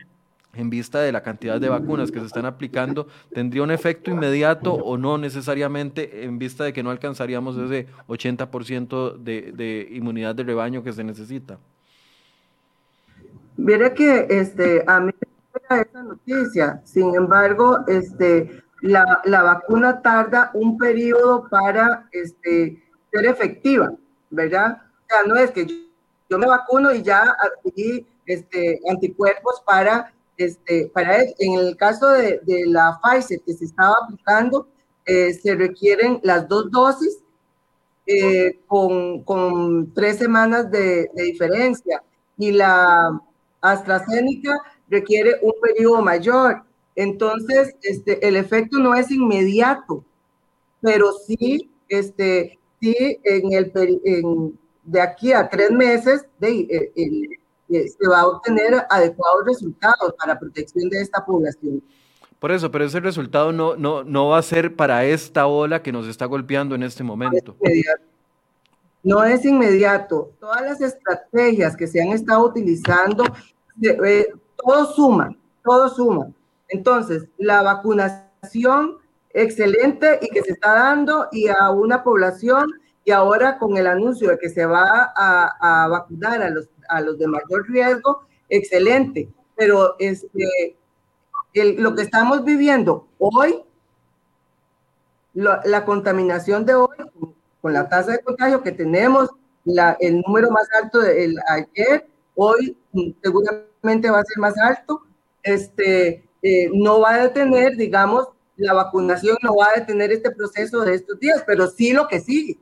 en vista de la cantidad de vacunas que se están aplicando, tendría un efecto inmediato o no necesariamente en vista de que no alcanzaríamos ese 80% de, de inmunidad de rebaño que se necesita? Mire que este, a mí me esa noticia, sin embargo, este, la, la, vacuna tarda un periodo para este, ser efectiva, ¿verdad? O sea, no es que yo, me vacuno y ya adquirí este, anticuerpos para este, para en el caso de, de, la Pfizer que se estaba aplicando, eh, se requieren las dos dosis eh, con, con, tres semanas de, de, diferencia y la AstraZeneca requiere un periodo mayor. Entonces, este, el efecto no es inmediato, pero sí, este, sí en el, en, de aquí a tres meses, de, eh, se va a obtener adecuados resultados para protección de esta población. Por eso, pero ese resultado no, no, no va a ser para esta ola que nos está golpeando en este momento. No es inmediato. Todas las estrategias que se han estado utilizando, eh, todo suma, todo suma. Entonces, la vacunación excelente y que se está dando y a una población y ahora con el anuncio de que se va a, vacunar a los, a los de mayor riesgo, excelente. Pero este, lo que estamos viviendo hoy, la contaminación de hoy, con la tasa de contagio que tenemos, la, el número más alto del ayer, hoy seguramente va a ser más alto, este, eh, no va a detener, digamos, la vacunación no va a detener este proceso de estos días, pero sí lo que sigue,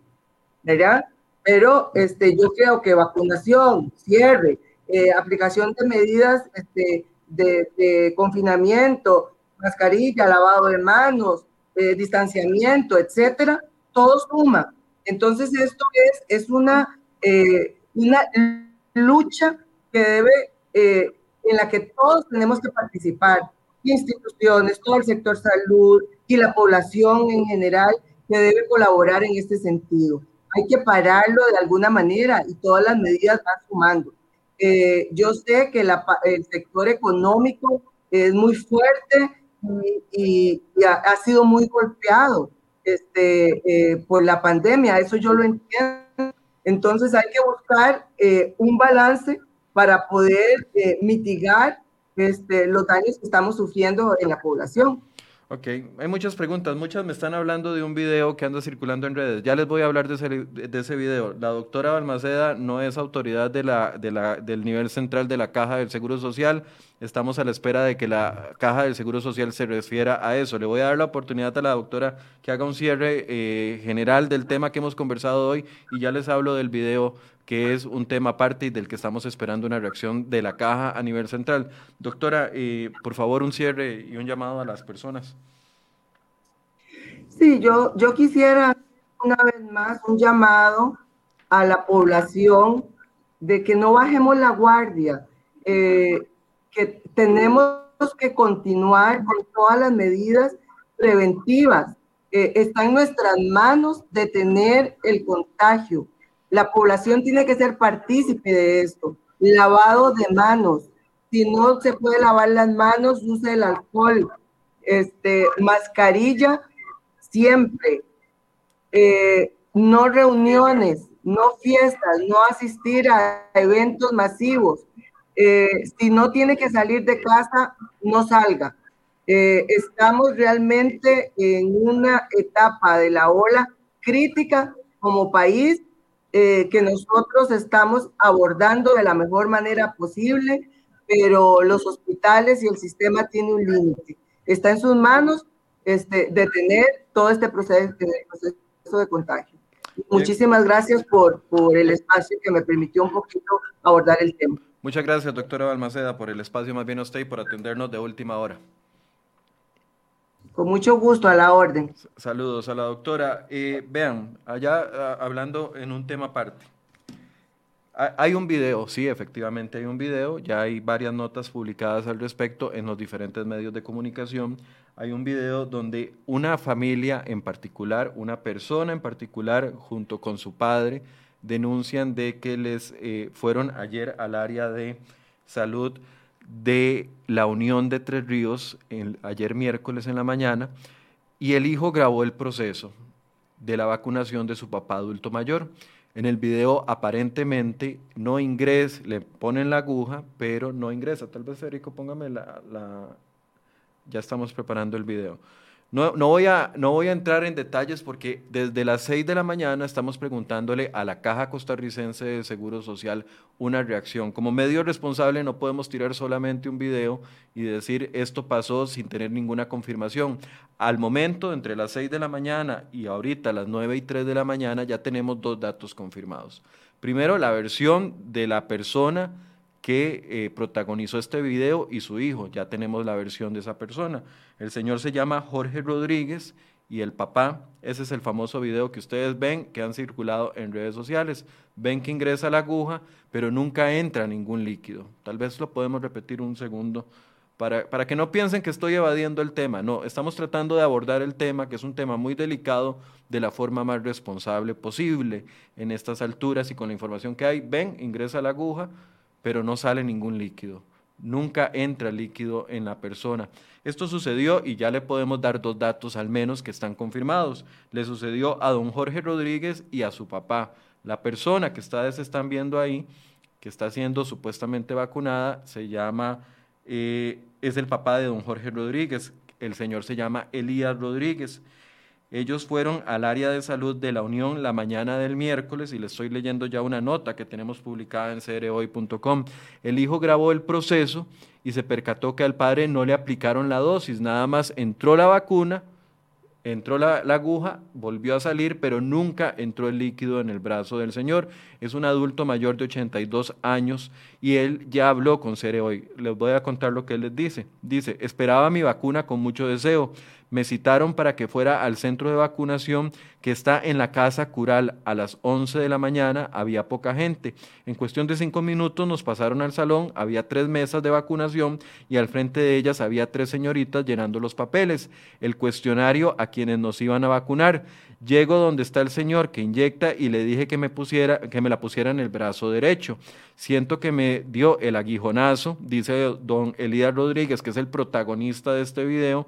¿verdad? Pero este, yo creo que vacunación, cierre, eh, aplicación de medidas este, de, confinamiento, mascarilla, lavado de manos, eh, distanciamiento, etcétera, todo suma. Entonces esto es, es una, eh, una lucha que debe, en la que todos tenemos que participar, instituciones, todo el sector salud y la población en general que debe colaborar en este sentido. Hay que pararlo de alguna manera y todas las medidas van sumando. Eh, yo sé que el sector económico es muy fuerte y, ha, sido muy golpeado este, eh, por la pandemia, eso yo lo entiendo. Entonces hay que buscar eh, un balance para poder mitigar este, los daños que estamos sufriendo en la población. Ok, hay muchas preguntas. Muchas me están hablando de un video que anda circulando en redes. Ya les voy a hablar de ese, de ese video. La doctora Balmaceda no es autoridad de la, de la, del nivel central de la Caja del Seguro Social. Estamos a la espera de que la Caja del Seguro Social se refiera a eso. Le voy a dar la oportunidad a la doctora que haga un cierre eh, general del tema que hemos conversado hoy y ya les hablo del video que es un tema aparte y del que estamos esperando una reacción de la caja a nivel central. Doctora, eh, por favor, un cierre y un llamado a las personas. Sí, yo, yo quisiera una vez más un llamado a la población de que no bajemos la guardia, eh, que tenemos que continuar con todas las medidas preventivas. Está en nuestras manos detener el contagio. La población tiene que ser partícipe de esto. Lavado de manos. Si no se puede lavar las manos, use el alcohol. Este, mascarilla siempre. Eh, no reuniones, no fiestas, no asistir a eventos masivos. Eh, si no tiene que salir de casa, no salga. Eh, estamos realmente en una etapa de la ola crítica como país eh, que nosotros estamos abordando de la mejor manera posible, pero los hospitales y el sistema tienen un límite. Está en sus manos este, detener todo este proceso, proceso de contagio. Muchísimas gracias por, por el espacio que me permitió un poquito abordar el tema. Muchas gracias, doctora Balmaceda, por el espacio más bien a usted y por atendernos de última hora. Con mucho gusto, a la orden. Saludos a la doctora. Eh, vean, allá ah, hablando en un tema aparte. Hay un video, sí, efectivamente hay un video, ya hay varias notas publicadas al respecto en los diferentes medios de comunicación. Hay un video donde una familia en particular, una persona en particular, junto con su padre, denuncian de que les eh, fueron ayer al área de salud de la Unión de Tres Ríos ayer miércoles en la mañana y el hijo grabó el proceso de la vacunación de su papá adulto mayor. En el video aparentemente no ingresa, le ponen la aguja, pero no ingresa. Tal vez Federico, póngame la, la... Ya estamos preparando el video. No, voy a, no voy a entrar en detalles porque desde las 6 de la mañana estamos preguntándole a la Caja Costarricense de Seguro Social una reacción. Como medio responsable no podemos tirar solamente un video y decir esto pasó sin tener ninguna confirmación. Al momento, entre las 6 de la mañana y ahorita las 9 y 3 de la mañana, ya tenemos dos datos confirmados. Primero, la versión de la persona que eh, protagonizó este video y su hijo. Ya tenemos la versión de esa persona. El señor se llama Jorge Rodríguez y el papá, ese es el famoso video que ustedes ven que han circulado en redes sociales. Ven que ingresa la aguja, pero nunca entra ningún líquido. Tal vez lo podemos repetir un segundo para, para, que no piensen que estoy evadiendo el tema. No, estamos tratando de abordar el tema, que es un tema muy delicado, de la forma más responsable posible en estas alturas y con la información que hay. Ven, ingresa la aguja, pero no sale ningún líquido. nunca entra líquido en la persona. Esto sucedió y ya le podemos dar dos datos al menos que están confirmados. Le sucedió a don Jorge Rodríguez y a su papá. La persona que ustedes están viendo ahí, que está siendo supuestamente vacunada, se llama, eh, es el papá de don Jorge Rodríguez. El señor se llama Elías Rodríguez. Ellos fueron al área de salud de la Unión la mañana del miércoles y les estoy leyendo ya una nota que tenemos publicada en crhoy.com. El hijo grabó el proceso y se percató que al padre no le aplicaron la dosis, nada más entró la vacuna, entró la, aguja, volvió a salir, pero nunca entró el líquido en el brazo del señor. Es un adulto mayor de 82 años y él ya habló con Cere hoy. Les voy a contar lo que él les dice. Dice, esperaba mi vacuna con mucho deseo, me citaron para que fuera al centro de vacunación que está en la Casa Cural a las 11 de la mañana, había poca gente. En cuestión de cinco minutos nos pasaron al salón, había tres mesas de vacunación y al frente de ellas había tres señoritas llenando los papeles, el cuestionario a quienes nos iban a vacunar. Llego donde está el señor que inyecta y le dije que me pusiera, que me la pusiera en el brazo derecho. Siento que me dio el aguijonazo, dice don Elías Rodríguez, que es el protagonista de este video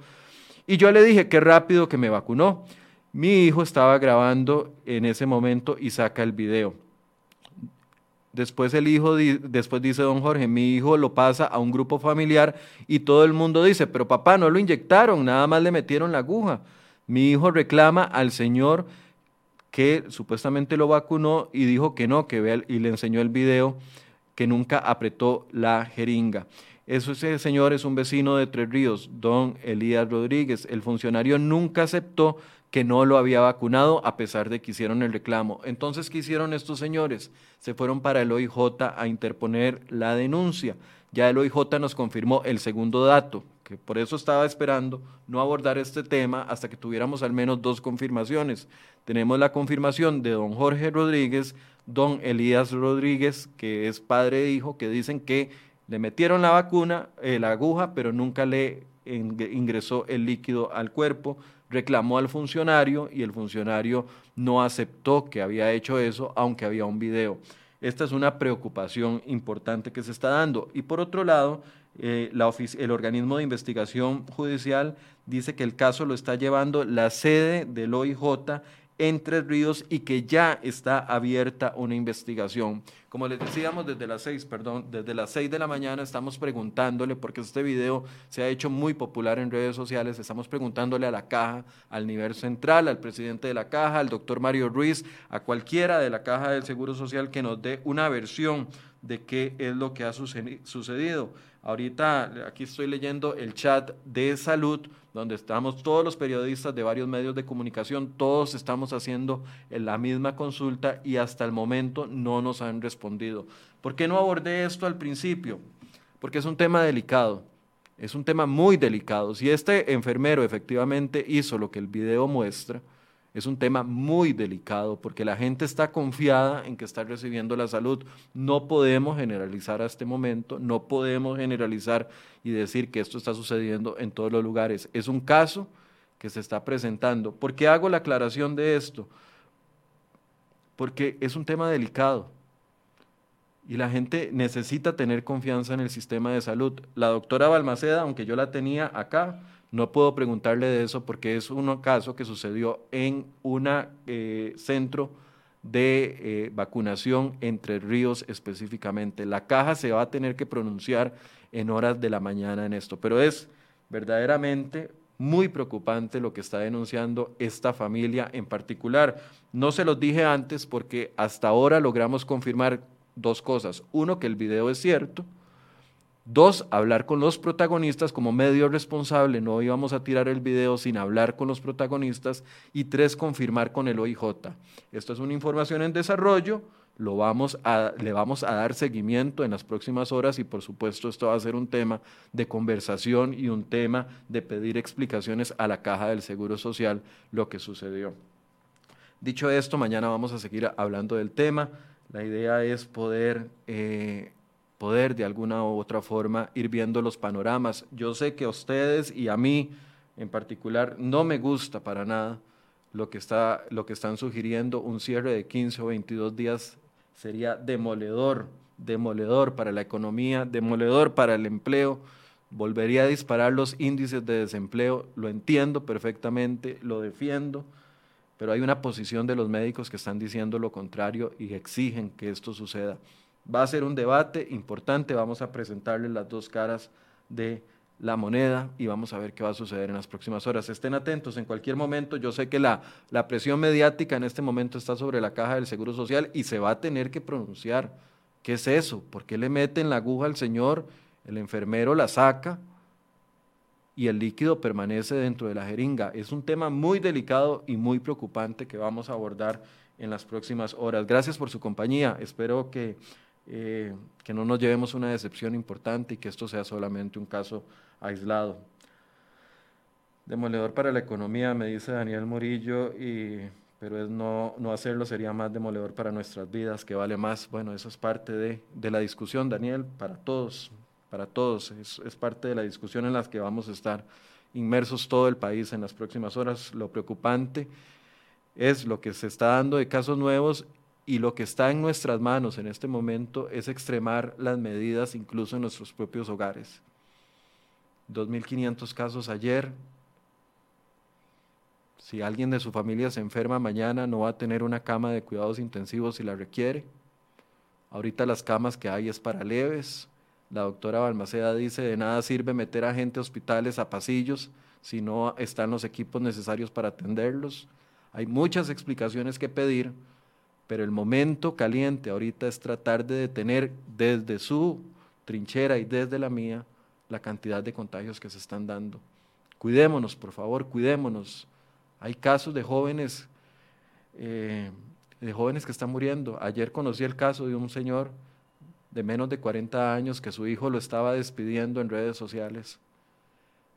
y yo le dije, qué rápido que me vacunó. Mi hijo estaba grabando en ese momento y saca el video. Después el hijo, después dice don Jorge, mi hijo lo pasa a un grupo familiar y todo el mundo dice, pero papá, no lo inyectaron, nada más le metieron la aguja. Mi hijo reclama al señor que supuestamente lo vacunó y dijo que no, que ve y le enseñó el video que nunca apretó la jeringa. Ese señor es un vecino de Tres Ríos, don Elías Rodríguez. El funcionario nunca aceptó que no lo había vacunado a pesar de que hicieron el reclamo. Entonces, ¿qué hicieron estos señores? Se fueron para el OIJ a interponer la denuncia. Ya el OIJ nos confirmó el segundo dato, que por eso estaba esperando no abordar este tema hasta que tuviéramos al menos dos confirmaciones. Tenemos la confirmación de don Jorge Rodríguez, don Elías Rodríguez, que es padre e hijo, que dicen que le metieron la vacuna, eh, la aguja, pero nunca le ingresó el líquido al cuerpo. Reclamó al funcionario y el funcionario no aceptó que había hecho eso, aunque había un video. Esta es una preocupación importante que se está dando. Y por otro lado, eh, el organismo de investigación judicial dice que el caso lo está llevando la sede del OIJ en Tres Ríos y que ya está abierta una investigación. Como les decíamos desde las seis, perdón, desde las seis de la mañana estamos preguntándole, porque este video se ha hecho muy popular en redes sociales, estamos preguntándole a la caja, al nivel central, al presidente de la caja, al doctor Mario Ruiz, a cualquiera de la caja del Seguro Social que nos dé una versión de qué es lo que ha sucedido. Ahorita aquí estoy leyendo el chat de salud, donde estamos todos los periodistas de varios medios de comunicación, todos estamos haciendo la misma consulta y hasta el momento no nos han respondido. ¿Por qué no abordé esto al principio? Porque es un tema delicado, es un tema muy delicado. Si este enfermero efectivamente hizo lo que el video muestra, es un tema muy delicado porque la gente está confiada en que está recibiendo la salud. No podemos generalizar a este momento, no podemos generalizar y decir que esto está sucediendo en todos los lugares. Es un caso que se está presentando. ¿Por qué hago la aclaración de esto? Porque es un tema delicado y la gente necesita tener confianza en el sistema de salud. La doctora Balmaceda, aunque yo la tenía acá, no puedo preguntarle de eso porque es un caso que sucedió en un eh, centro de eh, vacunación entre ríos específicamente. La caja se va a tener que pronunciar en horas de la mañana en esto, pero es verdaderamente muy preocupante lo que está denunciando esta familia en particular. No se los dije antes porque hasta ahora logramos confirmar dos cosas. Uno, que el video es cierto, Dos, hablar con los protagonistas como medio responsable, no íbamos a tirar el video sin hablar con los protagonistas. Y tres, confirmar con el OIJ. Esto es una información en desarrollo, lo vamos a, le vamos a dar seguimiento en las próximas horas y por supuesto esto va a ser un tema de conversación y un tema de pedir explicaciones a la caja del Seguro Social lo que sucedió. Dicho esto, mañana vamos a seguir hablando del tema. La idea es poder eh, poder de alguna u otra forma ir viendo los panoramas. Yo sé que a ustedes y a mí en particular no me gusta para nada lo que, está, lo que están sugiriendo, un cierre de 15 o 22 días sería demoledor demoledor para la economía, demoledor para el empleo, volvería a disparar los índices de desempleo, lo entiendo perfectamente, lo defiendo, pero hay una posición de los médicos que están diciendo lo contrario y exigen que esto suceda. Va a ser un debate importante, vamos a presentarles las dos caras de la moneda y vamos a ver qué va a suceder en las próximas horas. Estén atentos en cualquier momento. Yo sé que la, la presión mediática en este momento está sobre la caja del Seguro Social y se va a tener que pronunciar. ¿Qué es eso? ¿Por qué le meten la aguja al señor? El enfermero la saca y el líquido permanece dentro de la jeringa. Es un tema muy delicado y muy preocupante que vamos a abordar en las próximas horas. Gracias por su compañía. Espero que, eh, que no nos llevemos una decepción importante y que esto sea solamente un caso aislado. Demoledor para la economía, me dice Daniel Murillo, y, pero es no, no hacerlo sería más demoledor para nuestras vidas, que vale más. Bueno, eso es parte de, de la discusión, Daniel, para todos, para todos. Es, es parte de la discusión en la que vamos a estar inmersos todo el país en las próximas horas. Lo preocupante es lo que se está dando de casos nuevos y lo que está en nuestras manos en este momento es extremar las medidas incluso en nuestros propios hogares. 2.500 casos ayer. Si alguien de su familia se enferma mañana, no va a tener una cama de cuidados intensivos si la requiere. Ahorita las camas que hay es para leves. La doctora Balmaceda dice, de nada sirve meter a gente a hospitales, a pasillos, si no están los equipos necesarios para atenderlos. Hay muchas explicaciones que pedir, pero el momento caliente ahorita es tratar de detener desde su trinchera y desde la mía la cantidad de contagios que se están dando. Cuidémonos, por favor, cuidémonos. Hay casos de jóvenes, eh, de jóvenes que están muriendo. Ayer conocí el caso de un señor de menos de 40 años que su hijo lo estaba despidiendo en redes sociales.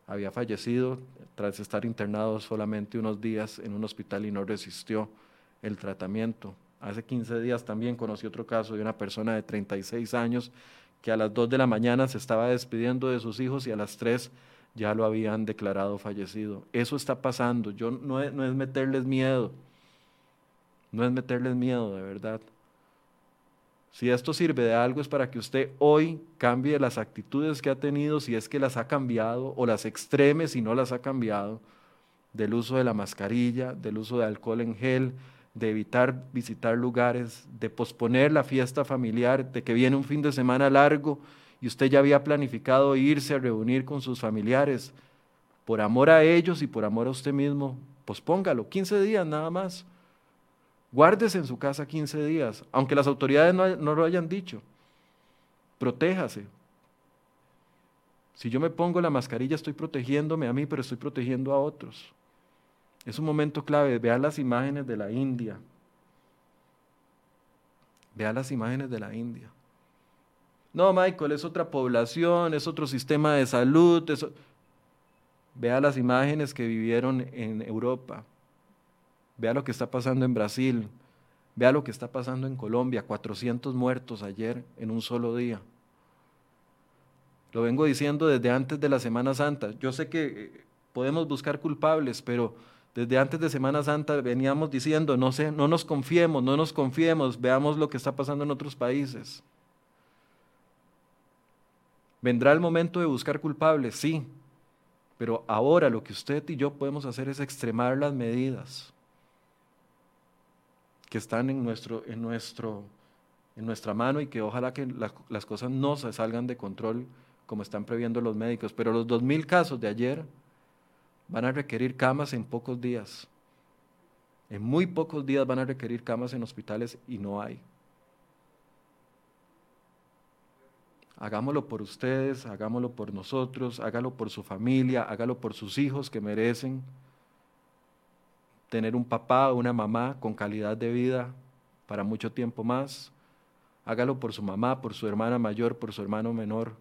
Había fallecido tras estar internado solamente unos días en un hospital y no resistió el tratamiento. Hace 15 días también conocí otro caso de una persona de 36 años que a las 2 de la mañana se estaba despidiendo de sus hijos y a las 3 ya lo habían declarado fallecido. Eso está pasando. Yo no no es meterles miedo. No es meterles miedo, de verdad. Si esto sirve de algo es para que usted hoy cambie las actitudes que ha tenido, si es que las ha cambiado, o las extreme si no las ha cambiado, del uso de la mascarilla, del uso de alcohol en gel, de evitar visitar lugares, de posponer la fiesta familiar, de que viene un fin de semana largo y usted ya había planificado irse a reunir con sus familiares. Por amor a ellos y por amor a usted mismo, pospóngalo, 15 días nada más. Guárdese en su casa 15 días, aunque las autoridades no, no lo hayan dicho. Protéjase. Si yo me pongo la mascarilla, estoy protegiéndome a mí, pero estoy protegiendo a otros. Es un momento clave. Vea las imágenes de la India. Vea las imágenes de la India. No, Michael, es otra población, es otro sistema de salud. Vea las imágenes que vivieron en Europa. Vea lo que está pasando en Brasil. Vea lo que está pasando en Colombia. 400 muertos ayer en un solo día. Lo vengo diciendo desde antes de la Semana Santa. Yo sé que eh, podemos buscar culpables, pero desde antes de Semana Santa veníamos diciendo, no sé, no nos confiemos, no nos confiemos, veamos lo que está pasando en otros países. ¿Vendrá el momento de buscar culpables? Sí, pero ahora lo que usted y yo podemos hacer es extremar las medidas que están en, nuestro, en, nuestro, en nuestra mano y que ojalá que las cosas no se salgan de control como están previendo los médicos. Pero los 2.000 casos de ayer van a requerir camas en pocos días. En muy pocos días van a requerir camas en hospitales y no hay. Hagámoslo por ustedes, hagámoslo por nosotros, hágalo por su familia, hágalo por sus hijos que merecen tener un papá o una mamá con calidad de vida para mucho tiempo más. Hágalo por su mamá, por su hermana mayor, por su hermano menor.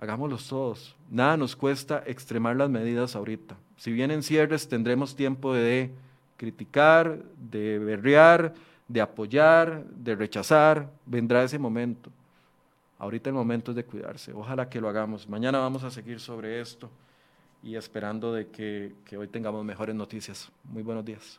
Hagámoslos todos. Nada nos cuesta extremar las medidas ahorita. Si vienen cierres, tendremos tiempo de criticar, de berrear, de apoyar, de rechazar. Vendrá ese momento. Ahorita el momento es de cuidarse. Ojalá que lo hagamos. Mañana vamos a seguir sobre esto y esperando de que, que hoy tengamos mejores noticias. Muy buenos días.